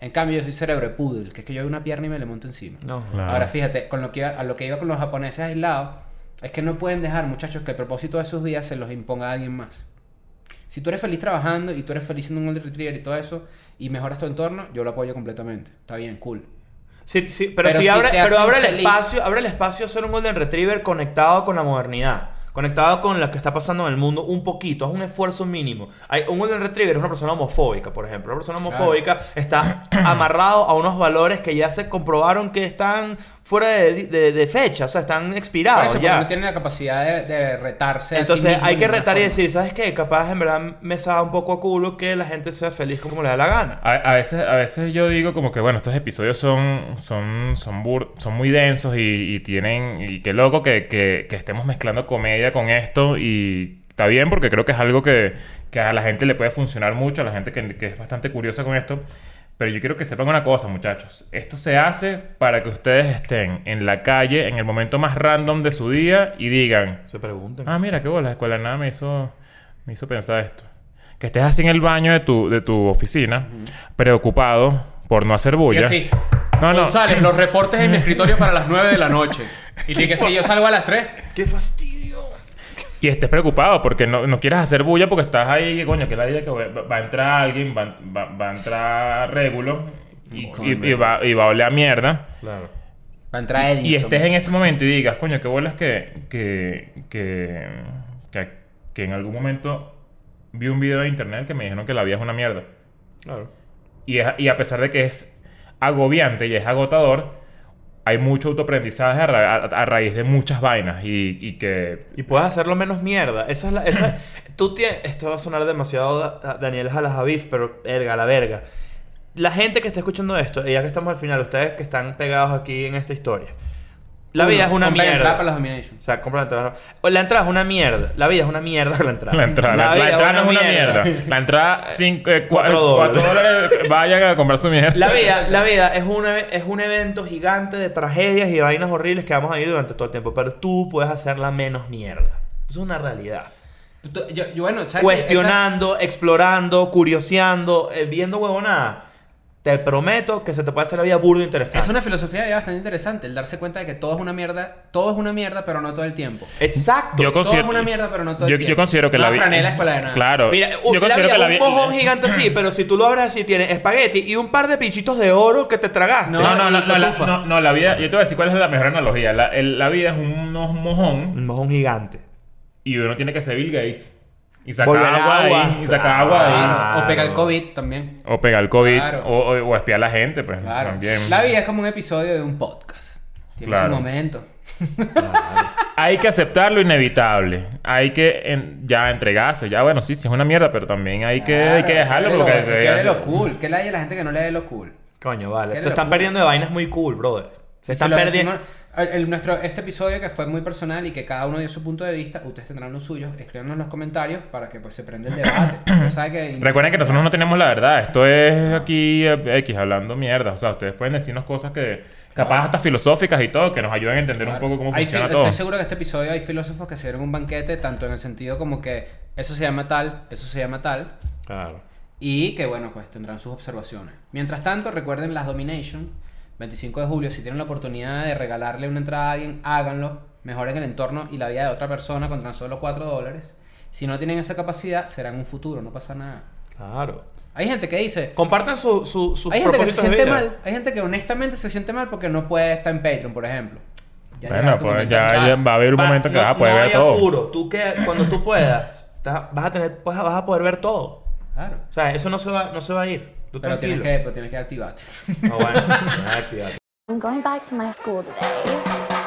En cambio, yo soy cerebro de poodle, que es que yo veo una pierna y me le monto encima.
No.
Claro.
Ahora fíjate, con lo que iba, a lo que iba con los japoneses aislados, es que no pueden dejar, muchachos, que el propósito de sus vidas se los imponga a alguien más. Si tú eres feliz trabajando y tú eres feliz siendo un Golden Retriever y todo eso, y mejoras tu entorno, yo lo apoyo completamente. Está bien, cool.
Sí, sí, pero,
si
abre, pero el
feliz.
espacio, abre el espacio a ser un Golden Retriever conectado con la modernidad. Conectado con lo que está pasando en el mundo un poquito, es un esfuerzo mínimo. Hay, un Golden Retriever es una persona homofóbica, por ejemplo. Una persona homofóbica está amarrado a unos valores que ya se comprobaron que están fuera de, de- de fecha, o sea, están expirados
eso,
ya.
no tienen la capacidad de, de retarse. a sí
Entonces hay que retar y decir, ¿sabes qué? Capaz en verdad me sabe un poco a culo que la gente sea feliz como le da la gana.
A, a veces, a veces yo digo como que, bueno, estos episodios son, son, son, bur- son muy densos y, y tienen... Y qué loco que, que, que estemos mezclando comedia con esto y está bien porque creo que es algo que, que a la gente le puede funcionar mucho, a la gente que, que es bastante curiosa con esto. Pero yo quiero que sepan una cosa, muchachos. Esto se hace para que ustedes estén en la calle en el momento más random de su día y digan,
Se preguntan.
Ah, mira, qué bola. La escuela nada me hizo, me hizo pensar esto. Que estés así en el baño de tu, de tu oficina, preocupado por no hacer
Y
bulla.
así,
No, no.
González, los reportes en mi escritorio para las 9 de la noche. Y que si yo salgo a las 3.
¡Qué fastidio!
Y estés preocupado porque no, no quieres hacer bulla porque estás ahí, que coño, que la idea que va, a entrar alguien, va, va- va a entrar y, y- y va, y va a oler a mierda.
Claro.
Va a entrar Edison.
Y estés en ese momento y digas, coño, qué bolas que, que, que, que, que en algún momento vi un video de internet que me dijeron que la vida es una mierda.
Claro.
Y, es- y a pesar de que es agobiante y es agotador, hay mucho autoaprendizaje a, ra- a- a raíz de muchas vainas y, y que...
Y puedes hacerlo menos mierda. Esa es la. Tú tienes. Esto va a sonar demasiado da- Daniel Jalajavif, pero verga, la verga. La gente que está escuchando esto, y ya que estamos al final, ustedes que están pegados aquí en esta historia. La vida es una
Compra entrada
mierda.
para los Dominations.
O sea, compra la entrada. o La entrada es una mierda. La vida es una mierda con la entrada.
La entrada, la, la
vida
entrada no es una mierda. La entrada, cinco, eh, cua-
Cuatro
cuatro
dólares.
dólares. Vayan a comprar su mierda.
La vida, la vida es, un, eve- es un evento gigante de tragedias y de vainas horribles que vamos a vivir durante todo el tiempo. Pero tú puedes hacerla menos mierda. Eso es una realidad.
Yo, yo, bueno, ¿sabes?
Cuestionando, explorando, curioseando, eh, viendo huevonada. Te prometo que se te puede hacer la vida burda
Esa-
interesante.
Es una filosofía ya bastante interesante, el darse cuenta de que todo es una mierda, todo es una mierda, pero no todo el tiempo.
Exacto.
Yo
Todo
considero-
es una mierda, pero no todo el tiempo.
yo considero que la vida...
franela escuela de nada.
Claro.
Mira,
yo
u- la
considero
vida
que la
es un
vida...
mojón gigante así, pero si tú lo abres así, tiene espagueti y un par de pinchitos de oro que te tragaste.
No, no, no, no, la, no, no, la vida... Yo te voy a decir cuál es la mejor analogía. La, el- la vida es un, un mojón
Un mojón gigante.
y uno tiene que ser Bill Gates y sacar
Volver
agua, de
agua.
ahí. Y agua ahí.
Claro.
O pega el COVID también.
O pegar el COVID.
Claro.
O, o, o espiar a la gente, pues.
Claro.
También.
La vida es como un episodio de un podcast. Tiene
Claro.
su momento.
Hay que aceptar lo inevitable. Hay que en- ya entregarse. Ya, bueno, sí, sí es una mierda, pero también hay que, hay que dejarlo. Porque,
que le lo cool. Que le haya la gente que no le dé lo cool.
Coño, vale. Se están perdiendo de vainas muy cool, brother. Se están
Si
perdiendo.
decimos- el- el- nuestro, este episodio que fue muy personal y que cada uno dio su punto de vista, ustedes tendrán los suyos, escríbanos en los comentarios para que pues se prenda el debate. Que-
Recuerden que nosotros no tenemos la verdad. Esto es aquí eh, X hablando mierda. O sea, ustedes pueden decirnos cosas que capaz hasta filosóficas y todo, que nos ayuden a entender
Claro.
un poco cómo
Hay
funciona todo.
Estoy seguro que este episodio hay filósofos que se dieron un banquete, tanto en el sentido como que eso se llama tal, eso se llama tal,
Claro.
y que bueno, pues tendrán sus observaciones. Mientras tanto, recuerden las Domination, 25 de julio, si tienen la oportunidad de regalarle una entrada a alguien, háganlo. Mejoren el entorno y la vida de otra persona con tan solo 4 dólares. Si no tienen esa capacidad, será en un futuro, no pasa nada.
Claro.
Hay gente que dice.
Compartan su, su, sus
Hay gente que se siente mal. Hay gente que honestamente se siente mal porque no puede estar en Patreon, por ejemplo.
Bueno, pues
ah,
ya, va a haber un
va,
momento que
no,
vas a poder ver todo.
Apuro. Tú que cuando tú puedas, vas a tener, pues, vas a poder ver todo.
Claro.
O sea, eso no se va, no se va a ir.
Pero, que, pero que activarte.
No, bueno, activarte.
I'm going back to my school today.